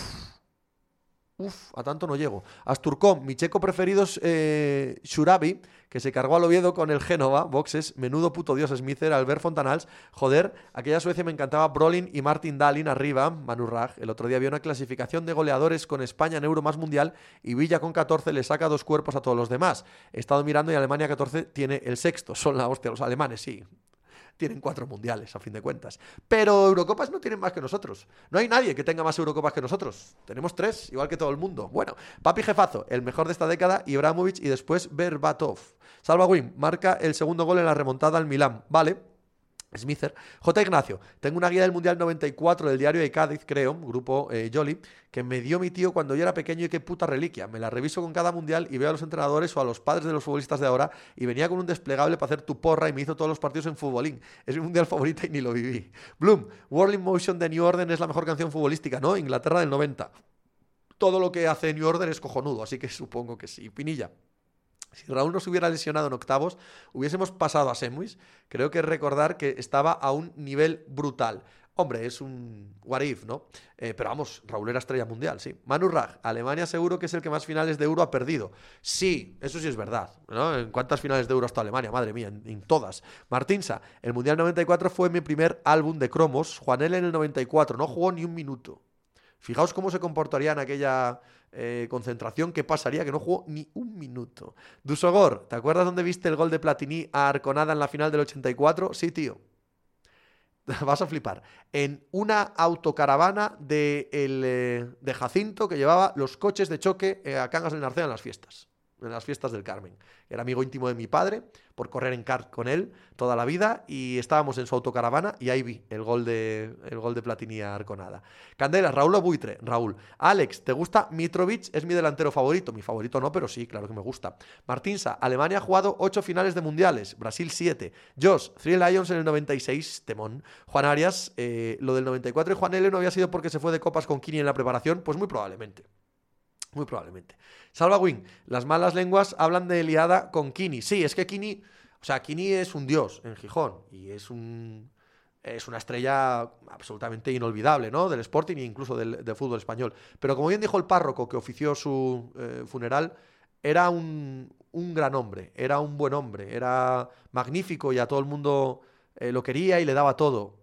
Uf, a tanto no llego. Asturcom, mi checo preferido es eh, Shurabi, que se cargó al Oviedo con el Génova, boxes, menudo puto dios Smither, Albert Fontanals. Joder, aquella Suecia me encantaba Brolin y Martin Dalin arriba, Manu. El otro día había una clasificación de goleadores con España en Euro más mundial y Villa con 14 le saca dos cuerpos a todos los demás. He estado mirando y Alemania 14 tiene el sexto. Son la hostia, los alemanes, sí tienen cuatro mundiales, a fin de cuentas. Pero Eurocopas no tienen más que nosotros. No hay nadie que tenga más Eurocopas que nosotros. Tenemos tres, igual que todo el mundo. Bueno, Papi Jefazo, el mejor de esta década, Ibrahimovic y después Berbatov. Salva Wim, marca el segundo gol en la remontada al Milán. Vale, Smither. J. Ignacio, tengo una guía del Mundial 94 del diario de Cádiz, creo, grupo eh, Jolly, que me dio mi tío cuando yo era pequeño y qué puta reliquia. Me la reviso con cada Mundial y veo a los entrenadores o a los padres de los futbolistas de ahora y venía con un desplegable para hacer tu porra y me hizo todos los partidos en futbolín. Es mi Mundial favorito y ni lo viví. Bloom, World in Motion de New Order es la mejor canción futbolística, ¿no? Inglaterra del 90. Todo lo que hace New Order es cojonudo, así que supongo que sí. Pinilla. Si Raúl no se hubiera lesionado en octavos, hubiésemos pasado a semis. Creo que recordar que estaba a un nivel brutal. Hombre, es un what if, ¿no? Eh, pero vamos, Raúl era estrella mundial, sí. Manu Raj, Alemania seguro que es el que más finales de Euro ha perdido. Sí, eso sí es verdad. ¿En cuántas finales de Euro está Alemania? Madre mía, en, todas. Martinsa, el Mundial 94 fue mi primer álbum de cromos. Juanel en el 94, no jugó ni un minuto. Fijaos cómo se comportaría en aquella eh, concentración que pasaría, que no jugó ni un minuto. Dusogor, ¿te acuerdas dónde viste el gol de Platini a Arconada en la final del 84? Sí, tío. Vas a flipar. En una autocaravana de, el, eh, de Jacinto que llevaba los coches de choque eh, a Cangas del Narcea en las fiestas en las fiestas del Carmen. Era amigo íntimo de mi padre, por correr en kart con él toda la vida, y estábamos en su autocaravana y ahí vi el gol de, el gol de Platini Arconada. Candela, Raúl Buitre, Raúl. Alex, ¿te gusta Mitrovic? Es mi delantero favorito. Mi favorito no, pero sí, claro que me gusta. Martinsa, Alemania ha jugado ocho finales de mundiales, Brasil siete. Josh, Three Lions en el 96, temón. Juan Arias, eh, lo del 94 y Juan L no había sido porque se fue de copas con Kini en la preparación, pues muy probablemente. Muy probablemente. Salva Wing, las malas lenguas hablan de liada con Kini. Sí, es que Kini, o sea, Kini es un dios en Gijón y es un es una estrella absolutamente inolvidable, ¿no? Del Sporting e incluso del, fútbol español. Pero como bien dijo el párroco que ofició su eh, funeral, era un, un, gran hombre, era un buen hombre, era magnífico y a todo el mundo eh, lo quería y le daba todo,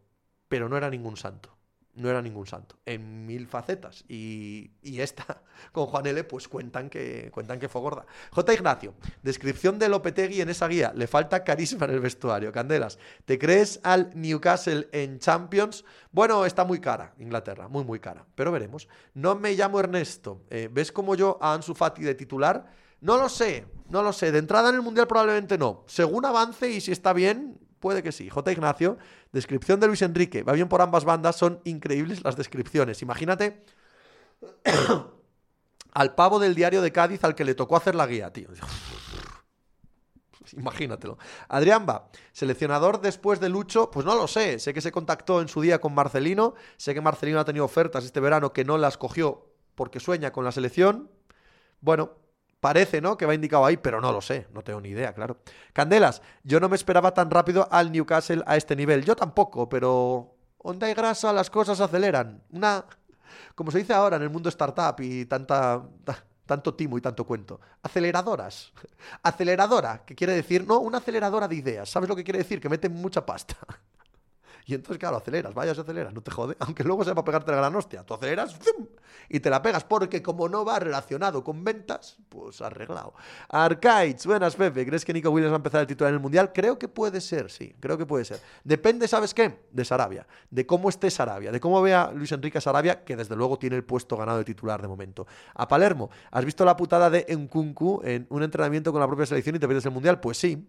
pero no era ningún santo no era ningún santo, en mil facetas. Y, esta, con Juan L., pues cuentan que, cuentan que fue gorda. J. Ignacio, descripción de Lopetegui en esa guía. Le falta carisma en el vestuario. Candelas, ¿te crees al Newcastle en Champions? Bueno, está muy cara, Inglaterra, muy, muy cara. Pero veremos. No me llamo Ernesto. Eh, ¿Ves como yo a Ansu Fati de titular? No lo sé, no lo sé. De entrada en el Mundial probablemente no. Según avance y si está bien, Puede que sí. J. Ignacio, descripción de Luis Enrique. Va bien por ambas bandas, son increíbles las descripciones. Imagínate al pavo del diario de Cádiz al que le tocó hacer la guía, tío. Imagínatelo. Adrián va, seleccionador después de Lucho, pues no lo sé. Sé que se contactó en su día con Marcelino. Sé que Marcelino ha tenido ofertas este verano que no las cogió porque sueña con la selección. Bueno, Parece, ¿no? Que va indicado ahí, pero no lo sé, no tengo ni idea, claro. Candelas, yo no me esperaba tan rápido al Newcastle a este nivel. Yo tampoco, pero onda hay grasa, las cosas aceleran. Una, como se dice ahora en el mundo startup y tanta, tanto timo y tanto cuento. Aceleradoras. Aceleradora, que quiere decir, no, una aceleradora de ideas. ¿Sabes lo que quiere decir? Que meten mucha pasta. Y entonces, claro, aceleras, vaya, se acelera, no te jode. Aunque luego se va a pegarte la gran hostia. Tú aceleras y te la pegas, porque como no va relacionado con ventas, pues arreglado. Arcades, buenas, Pepe. ¿Crees que Nico Williams va a empezar el titular en el mundial? Creo que puede ser, sí, creo que puede ser. Depende, ¿sabes qué? De Sarabia, de cómo esté Sarabia, de cómo vea Luis Enrique Sarabia, que desde luego tiene el puesto ganado de titular de momento. A Palermo, ¿has visto la putada de Nkunku en un entrenamiento con la propia selección y te pierdes el mundial? Pues sí.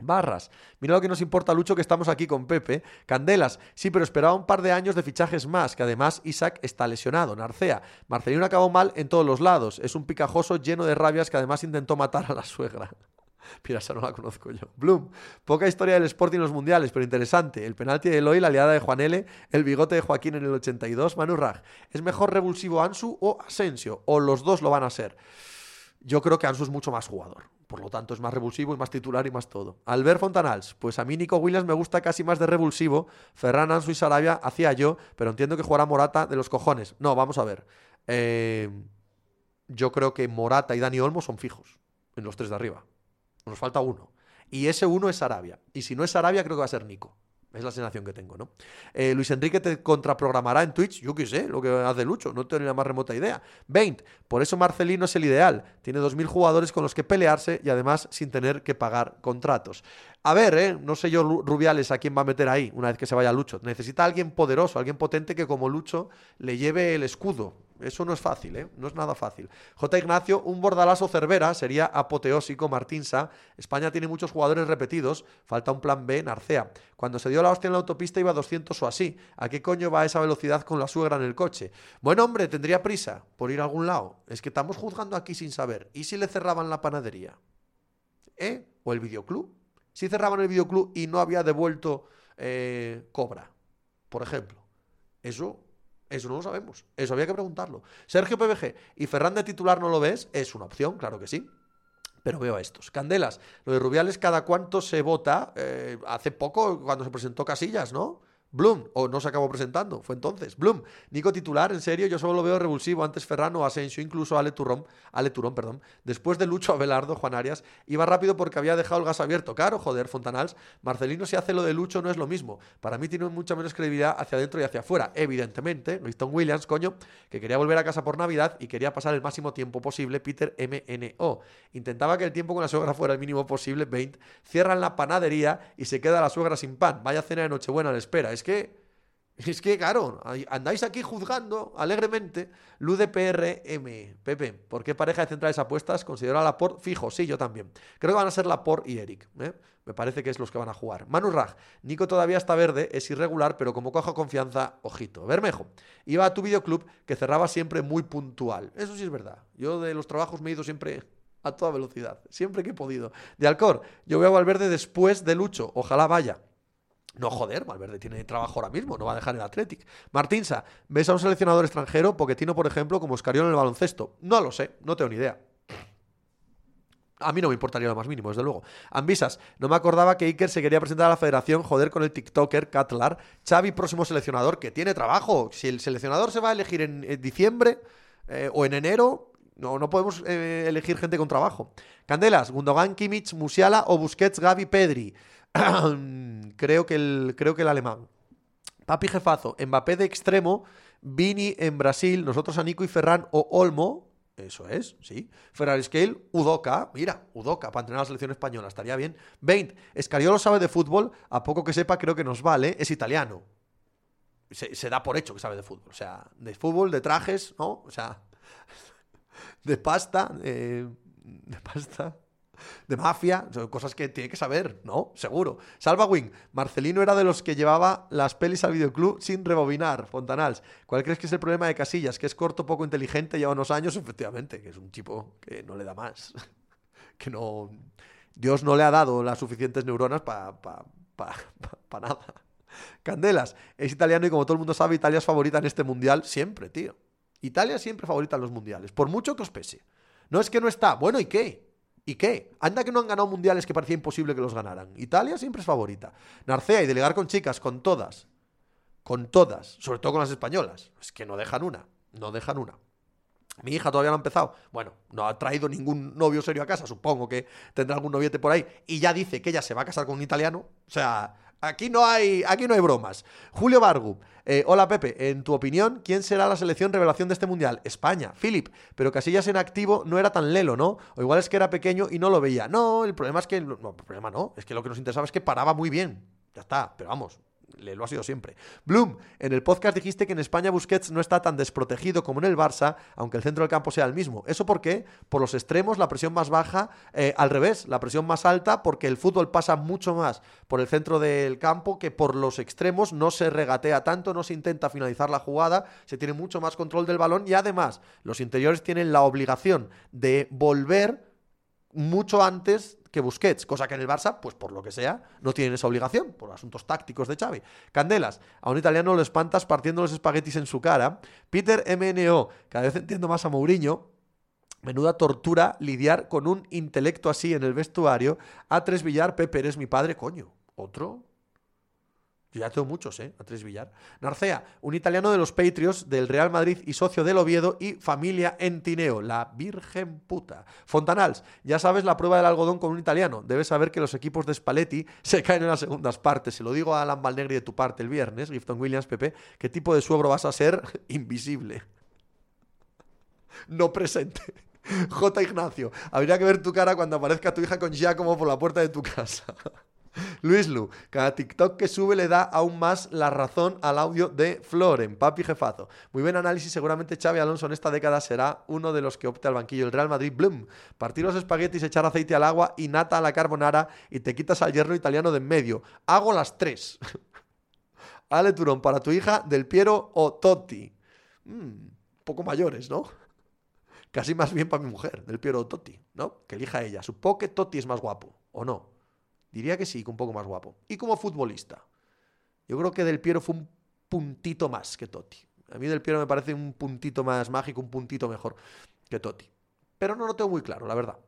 Barras. Mira lo que nos importa, Lucho, que estamos aquí con Pepe. Candelas. Sí, pero esperaba un par de años de fichajes más, que además Isaac está lesionado. Narcea. Marcelino acabó mal en todos los lados. Es un picajoso lleno de rabias que además intentó matar a la suegra. Pirasa no la conozco yo. Bloom. Poca historia del Sporting en los mundiales, pero interesante. El penalti de Eloy, la aliada de Juan L., el bigote de Joaquín en el 82, Manu Raj. ¿Es mejor revulsivo Ansu o Asensio? ¿O los dos lo van a ser? Yo creo que Ansu es mucho más jugador. Por lo tanto, es más revulsivo y más titular y más todo. Albert Fontanals. Pues a mí Nico Williams me gusta casi más de revulsivo. Ferran Ansu y Sarabia hacía yo, pero entiendo que jugará Morata de los cojones. No, vamos a ver. Eh, yo creo que Morata y Dani Olmo son fijos en los tres de arriba. Nos falta uno. Y ese uno es Arabia. Y si no es Arabia, creo que va a ser Nico. Es la sensación que tengo, ¿no? Eh, Luis Enrique te contraprogramará en Twitch, yo qué sé, lo que hace Lucho, no tengo ni la más remota idea. 20. Por eso Marcelino es el ideal. Tiene 2.000 jugadores con los que pelearse y además sin tener que pagar contratos. A ver, ¿eh? no sé yo Rubiales a quién va a meter ahí una vez que se vaya Lucho. Necesita alguien poderoso, alguien potente que como Lucho le lleve el escudo. Eso no es fácil, ¿eh? No es nada fácil. J. Ignacio, un bordalazo Cervera sería apoteósico. Martín Sa. España tiene muchos jugadores repetidos. Falta un plan B, Narcea. Cuando se dio la hostia en la autopista iba a 200 o así. ¿A qué coño va esa velocidad con la suegra en el coche? Bueno, hombre, tendría prisa por ir a algún lado. Es que estamos juzgando aquí sin saber. ¿Y si le cerraban la panadería? ¿Eh? ¿O el videoclub? Si cerraban el videoclub y no había devuelto eh, Cobra, por ejemplo. Eso eso no lo sabemos. Eso había que preguntarlo. Sergio PBG y Ferran de titular no lo ves. Es una opción, claro que sí. Pero veo a estos. Candelas, lo de Rubiales, ¿cada cuánto se vota? Eh, hace poco, cuando se presentó Casillas, ¿no? Bloom, o no se acabó presentando, fue entonces. Bloom, Nico titular, en serio, yo solo lo veo revulsivo. Antes Ferrano, Asensio, incluso Ale Turón, Ale Turón, perdón. Después de Lucho Abelardo, Juan Arias, iba rápido porque había dejado el gas abierto. Claro, joder, Fontanals. Marcelino, si hace lo de Lucho, no es lo mismo. Para mí tiene mucha menos credibilidad hacia adentro y hacia afuera. Evidentemente, Winston Williams, coño, que quería volver a casa por Navidad y quería pasar el máximo tiempo posible. Peter MNO. Intentaba que el tiempo con la suegra fuera el mínimo posible. 20. Cierran la panadería y se queda la suegra sin pan. Vaya cena de Nochebuena la espera es que, es que, claro, andáis aquí juzgando alegremente LUDPRM, Pepe. ¿Por qué pareja de centrales apuestas considera la por fijo? Sí, yo también. Creo que van a ser la por y Eric. ¿eh? Me parece que es los que van a jugar. Manu Raj, Nico todavía está verde, es irregular, pero como cojo confianza, ojito. Bermejo, iba a tu videoclub que cerraba siempre muy puntual. Eso sí es verdad. Yo de los trabajos me he ido siempre a toda velocidad, siempre que he podido. De Alcor, yo voy a Valverde después de Lucho, ojalá vaya. No, joder, Valverde tiene trabajo ahora mismo, no va a dejar el Athletic. Martinsa, ¿ves a un seleccionador extranjero, Poquetino, por ejemplo, como Escarión en el baloncesto? No lo sé, no tengo ni idea. A mí no me importaría lo más mínimo, desde luego. Ambisas, no me acordaba que Iker se quería presentar a la federación, joder, con el TikToker Catlar. Xavi, próximo seleccionador, que tiene trabajo. Si el seleccionador se va a elegir en, diciembre eh, o en enero, no, no podemos eh, elegir gente con trabajo. Candelas, Gundogan, Kimmich, Musiala o Busquets, Gavi, Pedri. creo, que el, creo que el alemán. Papi jefazo, Mbappé de extremo, Vini en Brasil, nosotros a Nico y Ferran o Olmo, eso es, sí. Ferrari Scale, Udoca, mira, Udoca, para entrenar la selección española, estaría bien. 20. Escariolo sabe de fútbol, a poco que sepa, creo que nos vale, es italiano. Se, da por hecho que sabe de fútbol, o sea, de fútbol, de trajes, ¿no? O sea, de pasta, de pasta de mafia, cosas que tiene que saber, ¿no? Seguro. Salva Wing, Marcelino era de los que llevaba las pelis al videoclub sin rebobinar, Fontanals. ¿Cuál crees que es el problema de Casillas? Que es corto, poco inteligente, lleva unos años, efectivamente, que es un tipo que no le da más. que no... Dios no le ha dado las suficientes neuronas para nada. Candelas, es italiano y como todo el mundo sabe, Italia es favorita en este mundial siempre, tío. Italia siempre favorita en los mundiales, por mucho que os pese. No es que no está, bueno, ¿y qué? ¿Y qué? Anda que no han ganado mundiales que parecía imposible que los ganaran. Italia siempre es favorita. Narcea y delegar con chicas, con todas. Con todas. Sobre todo con las españolas. Es que no dejan una. No dejan una. Mi hija todavía no ha empezado. Bueno, no ha traído ningún novio serio a casa. Supongo que tendrá algún noviete por ahí. Y ya dice que ella se va a casar con un italiano. O sea, Aquí no hay, aquí no hay bromas. Julio Bargu, eh, hola Pepe, en tu opinión, ¿quién será la selección revelación de este mundial? España, Philip, pero Casillas en activo no era tan lelo, ¿no? O igual es que era pequeño y no lo veía. No, el problema es que, no, el problema no, es que lo que nos interesaba es que paraba muy bien. Ya está, pero vamos, lo ha sido siempre. Bloom, en el podcast dijiste que en España Busquets no está tan desprotegido como en el Barça, aunque el centro del campo sea el mismo. ¿Eso por qué? Por los extremos, la presión más baja, eh, al revés, la presión más alta, porque el fútbol pasa mucho más por el centro del campo que por los extremos, no se regatea tanto, no se intenta finalizar la jugada, se tiene mucho más control del balón y además los interiores tienen la obligación de volver mucho antes que Busquets, cosa que en el Barça, pues por lo que sea, no tienen esa obligación, por asuntos tácticos de Xavi. Candelas, a un italiano lo espantas partiendo los espaguetis en su cara. Peter MNO, cada vez entiendo más a Mourinho, Menuda tortura lidiar con un intelecto así en el vestuario. A Tres Villar, Pepe, eres mi padre, coño. ¿Otro? Yo ya tengo muchos, ¿eh? A Tres Villar. Narcea, un italiano de los Patriots, del Real Madrid y socio del Oviedo y familia en Tineo, la virgen puta. Fontanals, ya sabes la prueba del algodón con un italiano. Debes saber que los equipos de Spalletti se caen en las segundas partes. Se lo digo a Alan Balnegri de tu parte el viernes, Gifton Williams, Pepe, ¿qué tipo de suegro vas a ser? Invisible. No presente. J. Ignacio, habría que ver tu cara cuando aparezca tu hija con Giacomo por la puerta de tu casa. Luis Lu, cada TikTok que sube le da aún más la razón al audio de Floren, papi jefazo. Muy buen análisis, seguramente Xavi Alonso en esta década será uno de los que opte al banquillo. El Real Madrid, Bloom, partir los espaguetis, echar aceite al agua y nata a la carbonara y te quitas al hierro italiano de en medio. Hago las tres. Ale Turón, para tu hija, Del Piero o Totti. Mm, poco mayores, ¿no? Casi más bien para mi mujer, del Piero Totti, ¿no? Que elija ella. Supongo que Totti es más guapo, ¿o no? Diría que sí, que un poco más guapo. Y como futbolista, yo creo que Del Piero fue un puntito más que Totti. A mí Del Piero me parece un puntito más mágico, un puntito mejor que Totti. Pero no lo tengo muy claro, la verdad.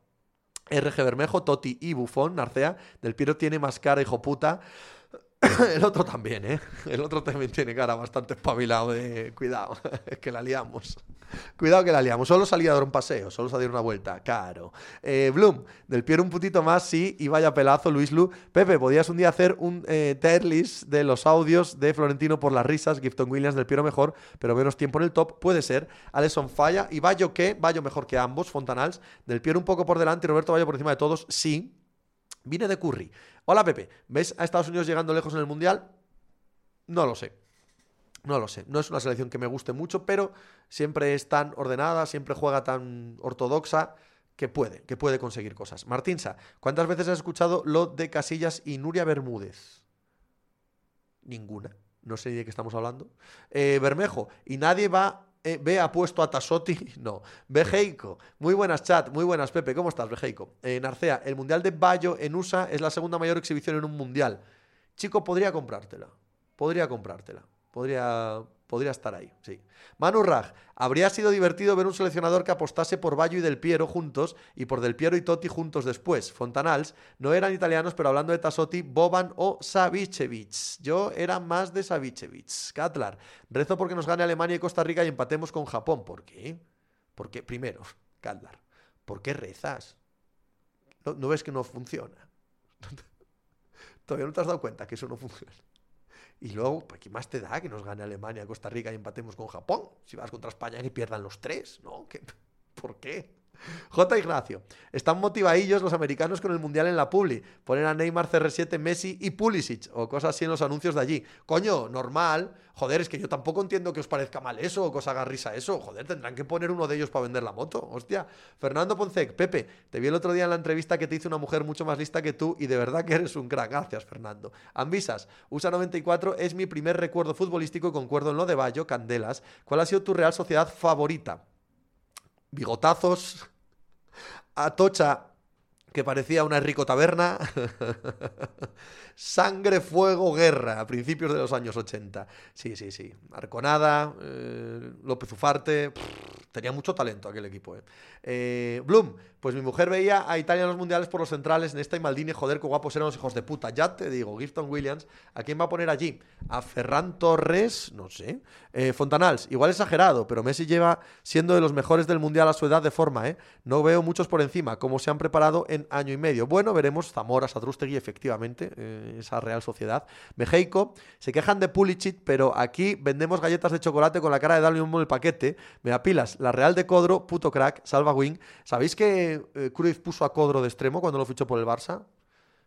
RG Bermejo, Totti y Bufón, Narcea. Del Piero tiene más cara, hijo puta. El otro también, ¿eh? El otro también tiene cara bastante espabilado de... Cuidado, que la liamos. Cuidado que la liamos. Solo salía a dar un paseo, solo salía una vuelta. Caro. Eh, Bloom, del Piero un putito más, sí. Y vaya pelazo, Luis Lu. Pepe, podías un día hacer un eh, de los audios de Florentino por las risas. Gifton Williams del Piero mejor, pero menos tiempo en el top. Puede ser. Alesson falla. Y Bayo que, Bayo mejor que ambos. Fontanals. Del Piero un poco por delante. Roberto Bayo por encima de todos. Sí. Vine de Curry. Hola Pepe, ¿ves a Estados Unidos llegando lejos en el Mundial? No lo sé. No lo sé, no es una selección que me guste mucho, pero siempre es tan ordenada, siempre juega tan ortodoxa que puede, que puede conseguir cosas. Martinsa, ¿cuántas veces has escuchado lo de Casillas y Nuria Bermúdez? Ninguna, no sé de qué estamos hablando. Eh, Bermejo, y nadie va, eh, ve apuesto a Tasotti, no. Bejeico, muy buenas chat, muy buenas Pepe, ¿cómo estás Bejeico? Eh, Narcea, el Mundial de Bayo en USA es la segunda mayor exhibición en un Mundial. Chico, podría comprártela, podría comprártela. Podría, podría estar ahí, sí. Manu Raj, habría sido divertido ver un seleccionador que apostase por Bayo y Del Piero juntos y por Del Piero y Totti juntos después. Fontanals no eran italianos, pero hablando de Tasotti, Boban o Savicevic. Yo era más de Savicevic. Katlar, rezo porque nos gane Alemania y Costa Rica y empatemos con Japón. ¿Por qué? Porque, primero, Katlar, ¿por qué rezas? ¿No, ¿No ves que no funciona? Todavía no te has dado cuenta que eso no funciona. Y luego, pues, ¿qué más te da que nos gane Alemania, Costa Rica y empatemos con Japón? Si vas contra España, que pierdan los tres, ¿no? ¿Qué? ¿Por qué? J. Ignacio. Están motivadillos los americanos con el Mundial en la Publi. Ponen a Neymar, CR7, Messi y Pulisic. O cosas así en los anuncios de allí. Coño, normal. Joder, es que yo tampoco entiendo que os parezca mal eso o que os haga risa eso. Joder, tendrán que poner uno de ellos para vender la moto. Hostia. Fernando Poncec. Pepe, te vi el otro día en la entrevista que te hizo una mujer mucho más lista que tú y de verdad que eres un crack. Gracias, Fernando. Ambisas. USA 94 es mi primer recuerdo futbolístico y concuerdo en lo de Bayo, Candelas. ¿Cuál ha sido tu Real Sociedad favorita? Bigotazos, Atocha, que parecía una rico taberna, Sangre, Fuego, Guerra, a principios de los años 80. Sí, sí, sí. Arconada, eh, López Ufarte, tenía mucho talento aquel equipo. Eh. Eh, Bloom, pues mi mujer veía a Italia en los mundiales por los centrales, Nesta y Maldini, joder, qué guapos eran los hijos de puta. Ya te digo, Gifton Williams, ¿a quién va a poner allí? A Ferran Torres, no sé. Fontanals, igual exagerado, pero Messi lleva siendo de los mejores del mundial a su edad de forma, ¿eh? No veo muchos por encima, como se han preparado en año y medio. Bueno, veremos Zamora, Sadrustegui, efectivamente esa Real Sociedad. Mejeico, se quejan de Pulisic, pero aquí vendemos galletas de chocolate con la cara de darle un el paquete. Me apilas, la Real de Codro, puto crack, salva wing. ¿Sabéis que eh, puso a Codro de extremo cuando lo fichó por el Barça?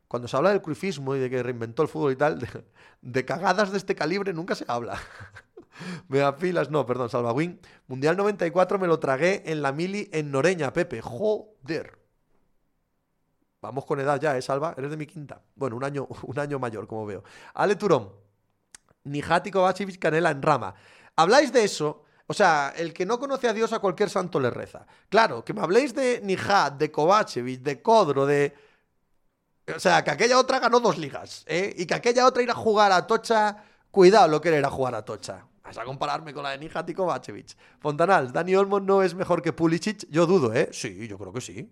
Cuando se habla del cruifismo y de que reinventó el fútbol y tal, de, cagadas de este calibre nunca se habla. me apilas, no, perdón, salva wing. Mundial 94 me lo tragué en la mili en Noreña, Pepe. Joder. Vamos con edad ya, ¿eh, Salva? Eres de mi quinta. Bueno, un año, un año mayor, como veo. Ale Turón. Nijati Kovacevic Canela en rama. Habláis de eso. O sea, el que no conoce a Dios a cualquier santo le reza. Claro, que me habléis de Nijat, de Kovacevic, de Codro, de... O sea, que aquella otra ganó dos ligas, ¿eh? Y que aquella otra ir a jugar a Tocha, cuidado lo que era ir a jugar a Tocha. Vas a compararme con la de Nijati Kovacevic. Fontanals, Dani Olmo no es mejor que Pulisic. Yo dudo, ¿eh? Sí, yo creo que sí.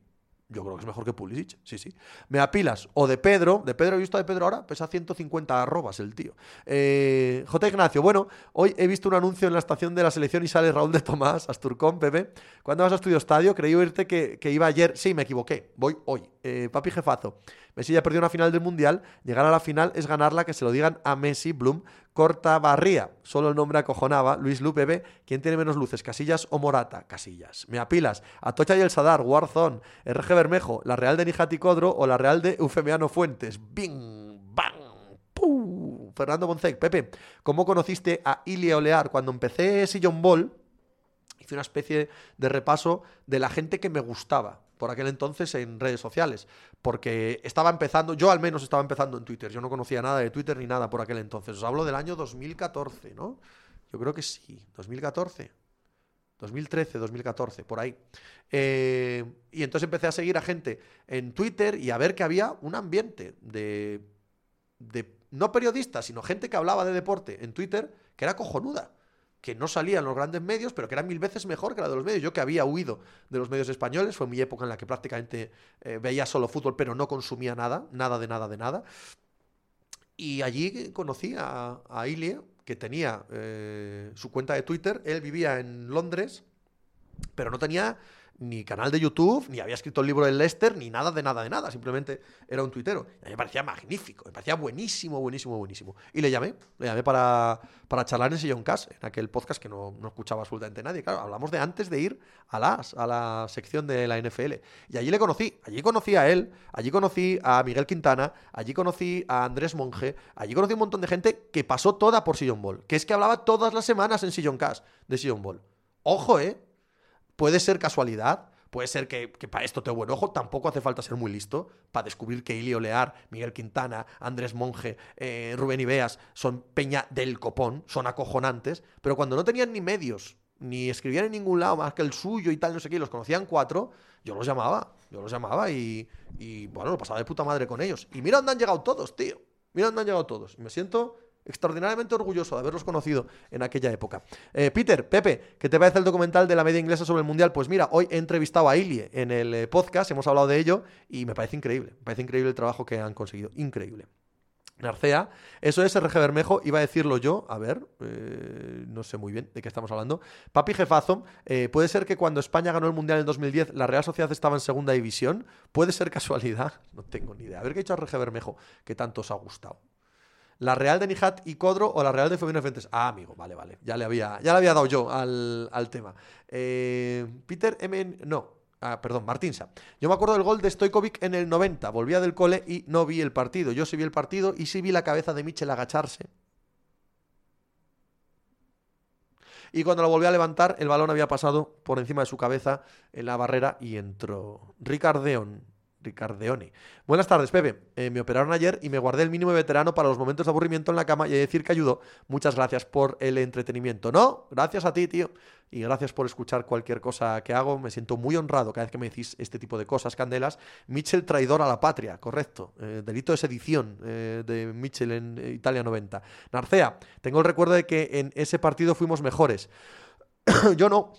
Yo creo que es mejor que Pulisic, sí, sí. Me apilas. O de Pedro, de Pedro, he visto de Pedro ahora, pesa 150 arrobas el tío. Eh, J. Ignacio, bueno, hoy he visto un anuncio en la estación de la selección y sale Raúl de Tomás, Asturcón, Pepe. ¿Cuándo vas a Estudio Estadio? Creí oírte que, que iba ayer. Sí, me equivoqué. Voy hoy. Eh, papi jefazo. Messi ya perdió una final del Mundial. Llegar a la final es ganarla, que se lo digan a Messi, Bloom, Corta Barría. Solo el nombre acojonaba. Luis Lupe ¿Quién tiene menos luces, Casillas o Morata? Casillas. Me apilas. Atocha y el Sadar, Warzone, RG Bermejo, la Real de Nijati Codro o la Real de Eufemiano Fuentes. ¡Bing! ¡Bang! ¡Pum! Fernando Moncec. Pepe, ¿cómo conociste a Ilia Olear? Cuando empecé Sillon Ball, hice una especie de repaso de la gente que me gustaba por aquel entonces en redes sociales, porque estaba empezando, yo al menos estaba empezando en Twitter, yo no conocía nada de Twitter ni nada por aquel entonces, os hablo del año 2014, ¿no? Yo creo que sí, 2014. 2013, 2014, por ahí. Eh, y entonces empecé a seguir a gente en Twitter y a ver que había un ambiente de, de no periodistas, sino gente que hablaba de deporte en Twitter que era cojonuda que no salía en los grandes medios, pero que era mil veces mejor que la de los medios. Yo que había huido de los medios españoles, fue mi época en la que prácticamente eh, veía solo fútbol, pero no consumía nada, nada de nada de nada. Y allí conocí a, a Ilie, que tenía eh, su cuenta de Twitter. Él vivía en Londres, pero no tenía ni canal de YouTube, ni había escrito el libro del Lester, ni nada de nada de nada. Simplemente era un tuitero. Y a mí me parecía magnífico, me parecía buenísimo, buenísimo, buenísimo. Y le llamé, le llamé para, para charlar en Sillon Cash, en aquel podcast que no, no, escuchaba absolutamente nadie. Claro, hablamos de antes de ir a las, a la sección de la NFL. Y allí le conocí, allí conocí a él, allí conocí a Miguel Quintana, allí conocí a Andrés Monge, allí conocí un montón de gente que pasó toda por Sillon Ball, que es que hablaba todas las semanas en Sillon Cash de Sillon Ball. Ojo, ¿eh? Puede ser casualidad, puede ser que, para esto te buen ojo, tampoco hace falta ser muy listo para descubrir que Ilio Lear, Miguel Quintana, Andrés Monge, eh, Rubén Ibeas son peña del copón, son acojonantes, pero cuando no tenían ni medios, ni escribían en ningún lado más que el suyo y tal, no sé qué, los conocían cuatro, yo los llamaba, yo los llamaba y, y bueno, lo pasaba de puta madre con ellos. Y mira dónde han llegado todos, tío. Mira dónde han llegado todos. Y me siento extraordinariamente orgulloso de haberlos conocido en aquella época. Eh, Peter, Pepe, ¿qué te parece el documental de la media inglesa sobre el Mundial? Pues mira, hoy he entrevistado a Ilie en el eh, podcast, hemos hablado de ello y me parece increíble, me parece increíble el trabajo que han conseguido, increíble. Narcea, eso es RG Bermejo, iba a decirlo yo, a ver, eh, no sé muy bien de qué estamos hablando. Papi Jefazo, ¿puede ser que cuando España ganó el Mundial en 2010 la Real Sociedad estaba en segunda división? ¿Puede ser casualidad? No tengo ni idea. A ver qué ha hecho RG Bermejo, que tanto os ha gustado. ¿La Real de Nijat y Codro o la Real de Femino Fuentes? Ah, amigo, vale, vale. Ya le había, ya le había dado yo al, tema. Eh, Peter M. No, ah, perdón, Martinsa. Yo me acuerdo del gol de Stojkovic en el 90. Volvía del cole y no vi el partido. Yo sí vi el partido y sí vi la cabeza de Michel agacharse. Y cuando lo volví a levantar, el balón había pasado por encima de su cabeza en la barrera y entró. Ricardeón. Ricardeoni. Buenas tardes, Pepe. Eh, me operaron ayer y me guardé el mínimo veterano para los momentos de aburrimiento en la cama y decir que ayudó. Muchas gracias por el entretenimiento. No, gracias a ti, tío. Y gracias por escuchar cualquier cosa que hago. Me siento muy honrado cada vez que me decís este tipo de cosas, Candelas. Mitchell, traidor a la patria, correcto. Eh, delito de sedición eh, de Mitchell en Italia 90. Narcea, tengo el recuerdo de que en ese partido fuimos mejores. Yo no.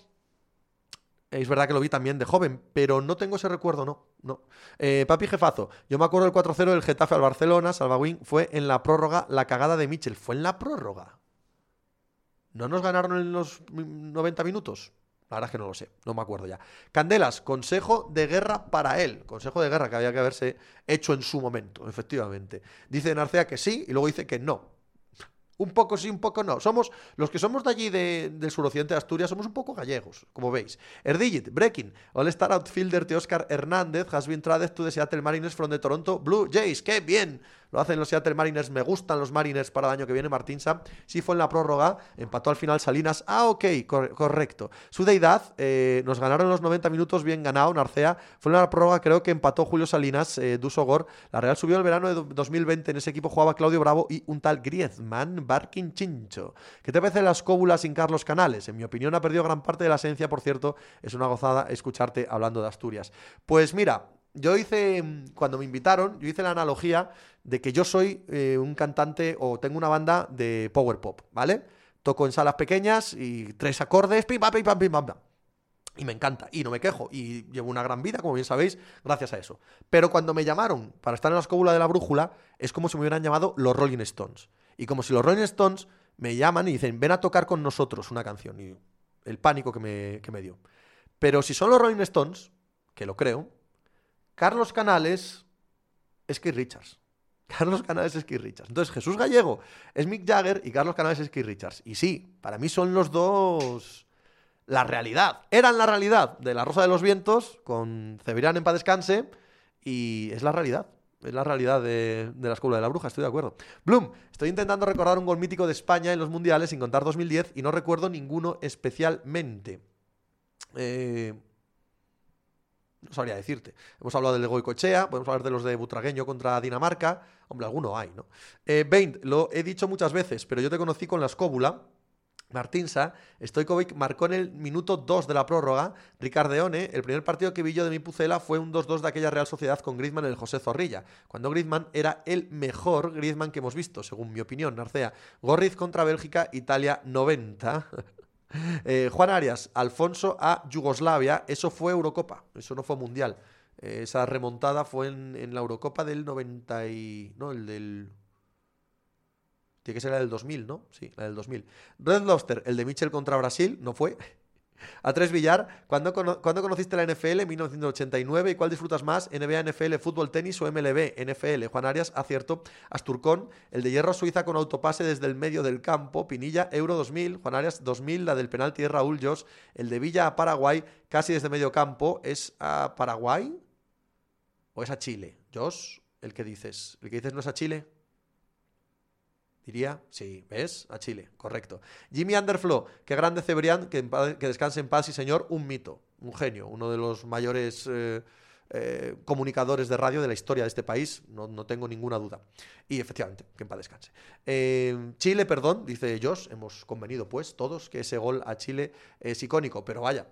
Es verdad que lo vi también de joven, pero no tengo ese recuerdo, no. no. Eh, papi jefazo, yo me acuerdo del 4-0 del Getafe al Barcelona, Salvawin, fue en la prórroga la cagada de Mitchell. ¿Fue en la prórroga? ¿No nos ganaron en los 90 minutos? La verdad es que no lo sé, no me acuerdo ya. Candelas, consejo de guerra para él. Consejo de guerra que había que haberse hecho en su momento, efectivamente. Dice Narcea que sí y luego dice que no. Un poco sí, un poco no. Somos, los que somos de allí de, del suroccidente de Asturias, somos un poco gallegos, como veis. Erdigit, Breaking, All-Star Outfielder de Oscar Hernández has been traded to the Seattle Mariners from the Toronto Blue Jays. ¡Qué bien! Lo hacen los Seattle Mariners. Me gustan los Mariners para el año que viene. Martín Sam. Sí fue en la prórroga. Empató al final Salinas. Ah, ok, correcto. Su deidad. Eh, nos ganaron los 90 minutos. Bien ganado. Narcea. Fue en la prórroga. Creo que empató Julio Salinas. Eh, Dusogor. La Real subió el verano de 2020. En ese equipo jugaba Claudio Bravo y un tal Griezmann Barkin Chincho. ¿Qué te parece las cóbulas sin Carlos Canales? En mi opinión ha perdido gran parte de la esencia. Por cierto, es una gozada escucharte hablando de Asturias. Pues mira, yo hice, cuando me invitaron, yo hice la analogía de que yo soy eh, un cantante o tengo una banda de power pop, ¿vale? Toco en salas pequeñas y tres acordes, pim, pam, pim, pam, pim, pam. Y me encanta, y no me quejo, y llevo una gran vida, como bien sabéis, gracias a eso. Pero cuando me llamaron para estar en la escóbula de la brújula, es como si me hubieran llamado los Rolling Stones. Y como si los Rolling Stones me llaman y dicen, ven a tocar con nosotros una canción. Y el pánico que me, que me dio. Pero si son los Rolling Stones, que lo creo, Carlos Canales es Keith Richards. Carlos Canales es Keith Richards. Entonces, Jesús Gallego es Mick Jagger y Carlos Canales es Keith Richards. Y sí, para mí son los dos la realidad. Eran la realidad de La Rosa de los Vientos con Cebrián en paz descanse y es la realidad. Es la realidad de, la Escuela de la Bruja, estoy de acuerdo. Bloom, estoy intentando recordar un gol mítico de España en los mundiales sin contar 2010 y no recuerdo ninguno especialmente. Eh, no sabría decirte. Hemos hablado del de podemos hablar de los de Butragueño contra Dinamarca. Hombre, alguno hay, ¿no? Eh, lo he dicho muchas veces, pero yo te conocí con la escóbula. Martinsa, Stojkovic marcó en el minuto 2 de la prórroga. Ricardeone, el primer partido que vi yo de mi Pucela fue un 2-2 de aquella Real Sociedad con Griezmann en el José Zorrilla, cuando Griezmann era el mejor Griezmann que hemos visto, según mi opinión, Narcea. Gorriz contra Bélgica, Italia 90. Eh, Juan Arias, Alfonso a Yugoslavia, eso fue Eurocopa, eso no fue Mundial. Eh, esa remontada fue en, la Eurocopa del 90 y... No, el del... Tiene que ser la del 2000, ¿no? Sí, la del 2000. Red Lobster, el de Mitchell contra Brasil, no fue. A tres Villar, ¿cuándo, conociste la NFL? En 1989. ¿Y cuál disfrutas más? NBA, NFL, fútbol, tenis o MLB? NFL. Juan Arias, acierto. Asturcón, el de hierro Suiza con autopase desde el medio del campo. Pinilla, Euro 2000. Juan Arias, 2000. La del penalti de Raúl Jos. El de Villa a Paraguay, casi desde medio campo. ¿Es a Paraguay o es a Chile? Jos, el que dices. ¿El que dices no es a Chile? Diría, sí, ¿ves? A Chile, correcto. Jimmy Underflow, qué grande Cebrián, que, que descanse en paz y señor, un mito, un genio, uno de los mayores eh, eh, comunicadores de radio de la historia de este país, no, tengo ninguna duda. Y efectivamente, que en paz descanse. Eh, Chile, perdón, dice Josh, hemos convenido pues todos que ese gol a Chile es icónico, pero vaya,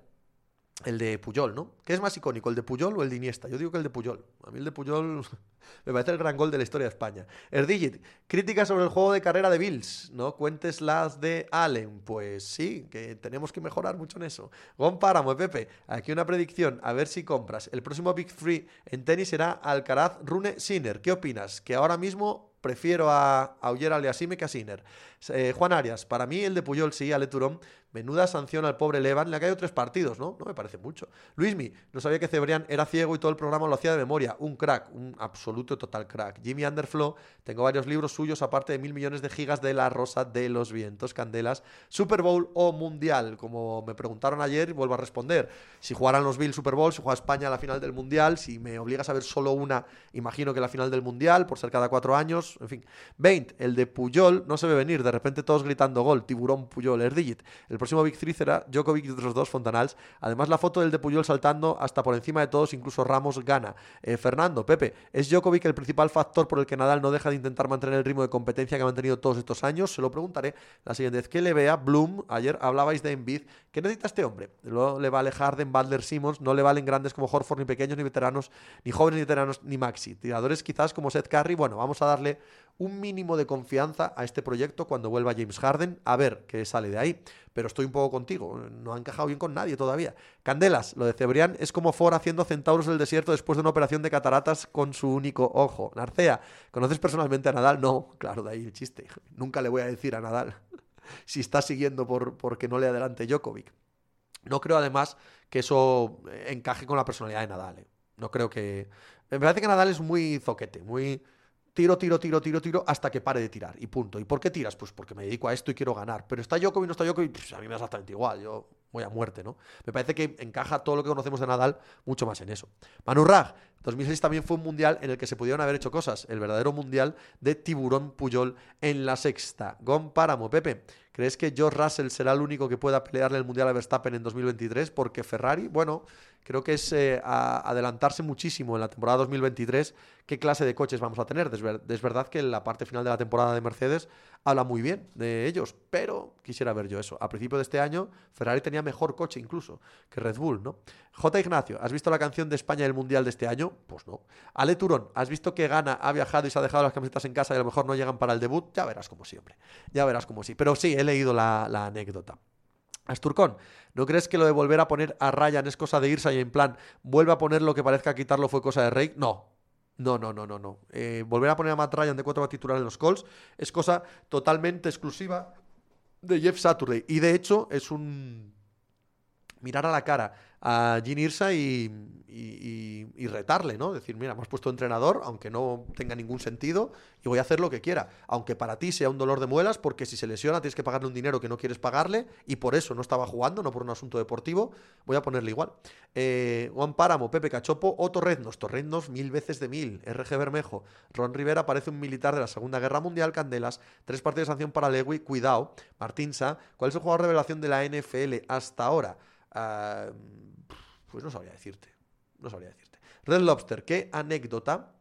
el de Puyol, ¿no? ¿Qué es más icónico, el de Puyol o el de Iniesta? Yo digo que el de Puyol. A mí el de Puyol me parece el gran gol de la historia de España. Erdigit, crítica sobre el juego de carrera de Bills, ¿no? Cuentes las de Allen. Pues sí, que tenemos que mejorar mucho en eso. Gon Páramo, Pepe, aquí una predicción, a ver si compras. El próximo Big Free en tenis será Alcaraz Rune Sinner. ¿Qué opinas? Que ahora mismo prefiero a, a Uller Aliasime que a Sinner. Eh, Juan Arias, para mí el de Puyol sí, Ale Turón. Menuda sanción al pobre Levan. Le ha caído tres partidos, ¿no? No me parece mucho. Luismi, no sabía que Cebrián era ciego y todo el programa lo hacía de memoria. Un crack, un absoluto total crack. Jimmy Underflow, tengo varios libros suyos, aparte de mil millones de gigas de La Rosa de los Vientos, Candelas, Super Bowl o Mundial. Como me preguntaron ayer, vuelvo a responder. Si jugaran los Bills Super Bowl, si juega España a la final del Mundial, si me obligas a ver solo una, imagino que la final del Mundial, por ser cada cuatro años, en fin. 20, el de Puyol no se ve venir, de repente todos gritando gol, tiburón, Puyol, Erdigit. El próximo Big Three será Djokovic y otros dos Fontanals. Además, la foto del de Puyol saltando hasta por encima de todos, incluso Ramos gana. Eh, Fernando, Pepe, ¿es Djokovic el principal factor por el que Nadal no deja de intentar mantener el ritmo de competencia que ha mantenido todos estos años? Se lo preguntaré la siguiente vez que le vea. Bloom, ayer hablabais de Embiid. ¿Qué necesita este hombre? No le vale Harden, Butler, Simmons, no le valen grandes como Horford, ni pequeños, ni veteranos, ni jóvenes, ni veteranos, ni Maxi. Tiradores quizás como Seth Curry. Bueno, vamos a darle un mínimo de confianza a este proyecto cuando vuelva James Harden, a ver qué sale de ahí. Pero estoy un poco contigo, no ha encajado bien con nadie todavía. Candelas, lo de Cebrián es como Ford haciendo centauros del desierto después de una operación de cataratas con su único ojo. Narcea, ¿conoces personalmente a Nadal? No, claro, de ahí el chiste. Nunca le voy a decir a Nadal si está siguiendo por, porque no le adelante Djokovic. No creo además que eso encaje con la personalidad de Nadal. ¿eh? No creo que... Me parece que Nadal es muy zoquete, muy tiro, tiro, tiro, tiro, tiro, hasta que pare de tirar. Y punto. ¿Y por qué tiras? Pues porque me dedico a esto y quiero ganar. Pero está Djokovic, no está Djokovic, pues a mí me da exactamente igual. Yo voy a muerte, ¿no? Me parece que encaja todo lo que conocemos de Nadal mucho más en eso. Manu Rag, 2006 también fue un mundial en el que se pudieron haber hecho cosas. El verdadero mundial de Tiburón Puyol en la sexta. Gon Páramo, Pepe. ¿Crees que George Russell será el único que pueda pelearle el mundial a Verstappen en 2023? Porque Ferrari, bueno, creo que es eh, adelantarse muchísimo en la temporada 2023 qué clase de coches vamos a tener. Es, verdad que la parte final de la temporada de Mercedes habla muy bien de ellos, pero quisiera ver yo eso. A principio de este año, Ferrari tenía mejor coche incluso que Red Bull, ¿no? J. Ignacio, ¿has visto la canción de España del Mundial de este año? Pues no. Ale Turón, ¿has visto que Gana ha viajado y se ha dejado las camisetas en casa y a lo mejor no llegan para el debut? Ya verás como siempre. Ya verás como sí. Pero sí, he leído la, la anécdota. Asturcón, ¿no crees que lo de volver a poner a Ryan es cosa de irse y en plan, vuelve a poner lo que parezca quitarlo fue cosa de Rey? No. No, no, no, no, no. Eh, volver a poner a Matt Ryan de cuatro titular en los calls es cosa totalmente exclusiva de Jeff Saturday. Y de hecho es un mirar a la cara a Gene Irsa y, y, retarle, ¿no? Decir, mira, hemos puesto entrenador, aunque no tenga ningún sentido, y voy a hacer lo que quiera. Aunque para ti sea un dolor de muelas, porque si se lesiona tienes que pagarle un dinero que no quieres pagarle, y por eso no estaba jugando, no por un asunto deportivo, voy a ponerle igual. Eh, Juan Páramo, Pepe Cachopo o Torreznos. Torreznos mil veces de mil. RG Bermejo. Ron Rivera parece un militar de la Segunda Guerra Mundial. Candelas. Tres partidos de sanción para Lewy. Cuidado. Martinsa. ¿Cuál es el jugador revelación de la NFL hasta ahora? Ah, pues no sabría decirte. No sabría decirte. Red Lobster, ¿qué anécdota?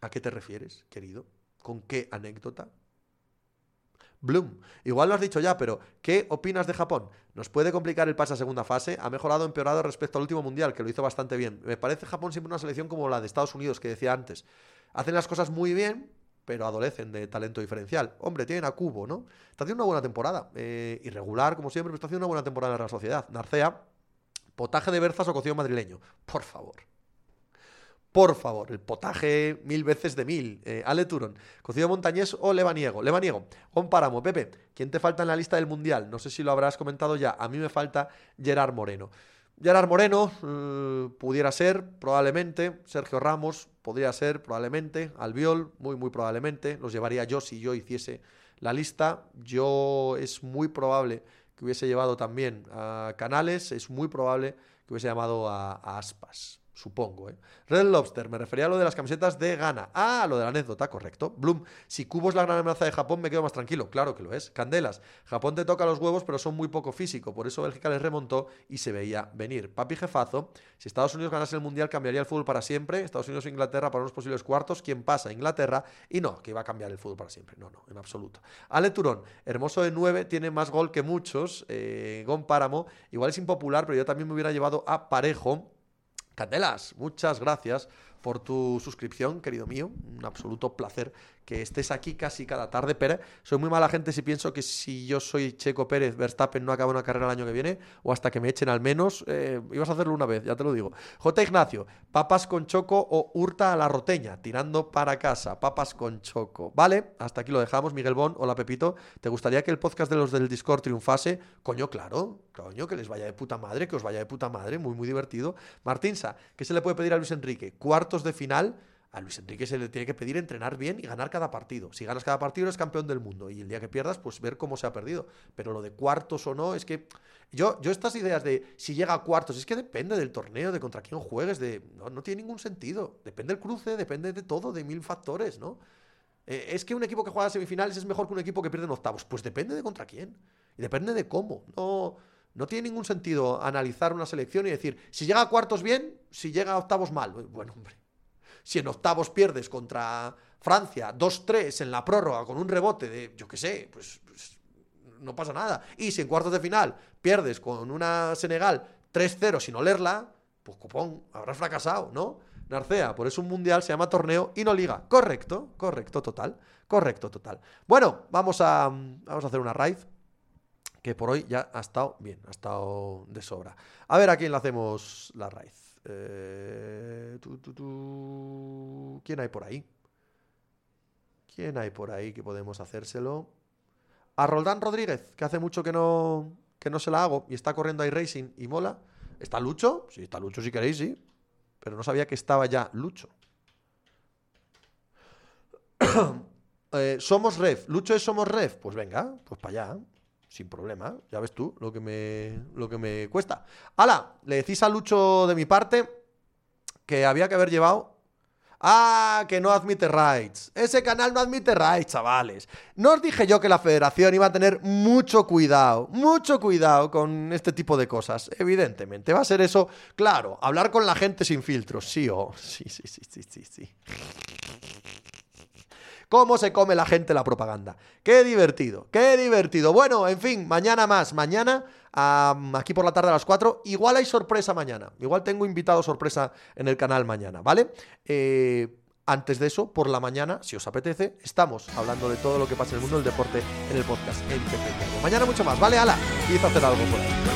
¿A qué te refieres, querido? ¿Con qué anécdota? Bloom, igual lo has dicho ya, pero ¿qué opinas de Japón? ¿Nos puede complicar el pase a segunda fase? Ha mejorado o empeorado respecto al último mundial, que lo hizo bastante bien. Me parece Japón siempre una selección como la de Estados Unidos, que decía antes. Hacen las cosas muy bien, pero adolecen de talento diferencial. Hombre, tienen a Cubo, ¿no? Está haciendo una buena temporada. Eh, irregular, como siempre, pero está haciendo una buena temporada en la sociedad. Narcea, potaje de berzas o cocido madrileño. Por favor. Por favor, el potaje mil veces de mil. Eh, Ale Turón, cocido montañés o levaniego. Levaniego. Páramo, Pepe, ¿quién te falta en la lista del mundial? No sé si lo habrás comentado ya. A mí me falta Gerard Moreno. Gerard Moreno eh, pudiera ser, probablemente. Sergio Ramos podría ser, probablemente. Albiol, muy, muy probablemente. Los llevaría yo si yo hiciese la lista. Yo es muy probable que hubiese llevado también a Canales. Es muy probable que hubiese llamado a Aspas supongo. ¿eh? Red Lobster, me refería a lo de las camisetas de Ghana. Ah, lo de la anécdota, correcto. Bloom, si Cubo es la gran amenaza de Japón, me quedo más tranquilo. Claro que lo es. Candelas, Japón te toca los huevos, pero son muy poco físico. Por eso Bélgica les remontó y se veía venir. Papi jefazo, si Estados Unidos ganase el Mundial, cambiaría el fútbol para siempre. Estados Unidos e Inglaterra para unos posibles cuartos. ¿Quién pasa? Inglaterra. Y no, que iba a cambiar el fútbol para siempre. No, no, en absoluto. Ale Turón, hermoso de 9, tiene más gol que muchos. Eh, Gon Páramo, igual es impopular, pero yo también me hubiera llevado a Parejo. Candelas, muchas gracias por tu suscripción, querido mío. Un absoluto placer que estés aquí casi cada tarde, Pérez. Soy muy mala gente si pienso que si yo soy Checo Pérez, Verstappen no acaba una carrera el año que viene, o hasta que me echen al menos, eh, ibas a hacerlo una vez, ya te lo digo. J. Ignacio, papas con choco o hurta a la roteña, tirando para casa, papas con choco. Vale, hasta aquí lo dejamos. Miguel Bon, hola Pepito. ¿Te gustaría que el podcast de los del Discord triunfase? Coño, claro, coño, que les vaya de puta madre, que os vaya de puta madre, muy, muy divertido. Martinsa, ¿qué se le puede pedir a Luis Enrique? Cuartos de final a Luis Enrique se le tiene que pedir entrenar bien y ganar cada partido. Si ganas cada partido eres campeón del mundo y el día que pierdas, pues ver cómo se ha perdido. Pero lo de cuartos o no, es que yo, yo estas ideas de si llega a cuartos, es que depende del torneo, de contra quién juegues, de no, no tiene ningún sentido. Depende del cruce, depende de todo, de mil factores, ¿no? Eh, es que un equipo que juega semifinales es mejor que un equipo que pierde en octavos. Pues depende de contra quién. Y depende de cómo. No, no tiene ningún sentido analizar una selección y decir, si llega a cuartos bien, si llega a octavos mal. Bueno, hombre, si en octavos pierdes contra Francia 2-3 en la prórroga con un rebote de, yo qué sé, pues, pues, no pasa nada. Y si en cuartos de final pierdes con una Senegal 3-0 sin olerla, pues cupón, habrás fracasado, ¿no? Narcea, por eso un mundial se llama torneo y no liga. Correcto, correcto, total. Correcto, total. Bueno, vamos a, vamos a hacer una raid que por hoy ya ha estado bien, ha estado de sobra. A ver a quién le hacemos la raíz. Eh, ¿Quién hay por ahí? ¿Quién hay por ahí que podemos hacérselo? A Roldán Rodríguez, que hace mucho que no, que no se la hago y está corriendo ahí Racing y mola. ¿Está Lucho? Sí, está Lucho si queréis, sí. Pero no sabía que estaba ya Lucho. Eh, somos Ref. ¿Lucho es Somos Ref? Pues venga, pues para allá sin problema. Ya ves tú lo que me, lo que me cuesta. ¡Hala! Le decís a Lucho de mi parte que había que haber llevado. Ah, que no admite rights. Ese canal no admite rights, chavales. No os dije yo que la federación iba a tener mucho cuidado, mucho cuidado con este tipo de cosas. Evidentemente, va a ser eso, claro, hablar con la gente sin filtros, sí o... Sí, sí, sí, sí, sí, sí. Cómo se come la gente la propaganda. Qué divertido, qué divertido. Bueno, en fin, mañana más. Mañana, aquí por la tarde a las 4. Igual hay sorpresa mañana. Igual tengo invitado sorpresa en el canal mañana, ¿vale? Eh, antes de eso, por la mañana, si os apetece, estamos hablando de todo lo que pasa en el mundo del deporte en el podcast Mañana mucho más, ¿vale? Ala, y a hacer algo por.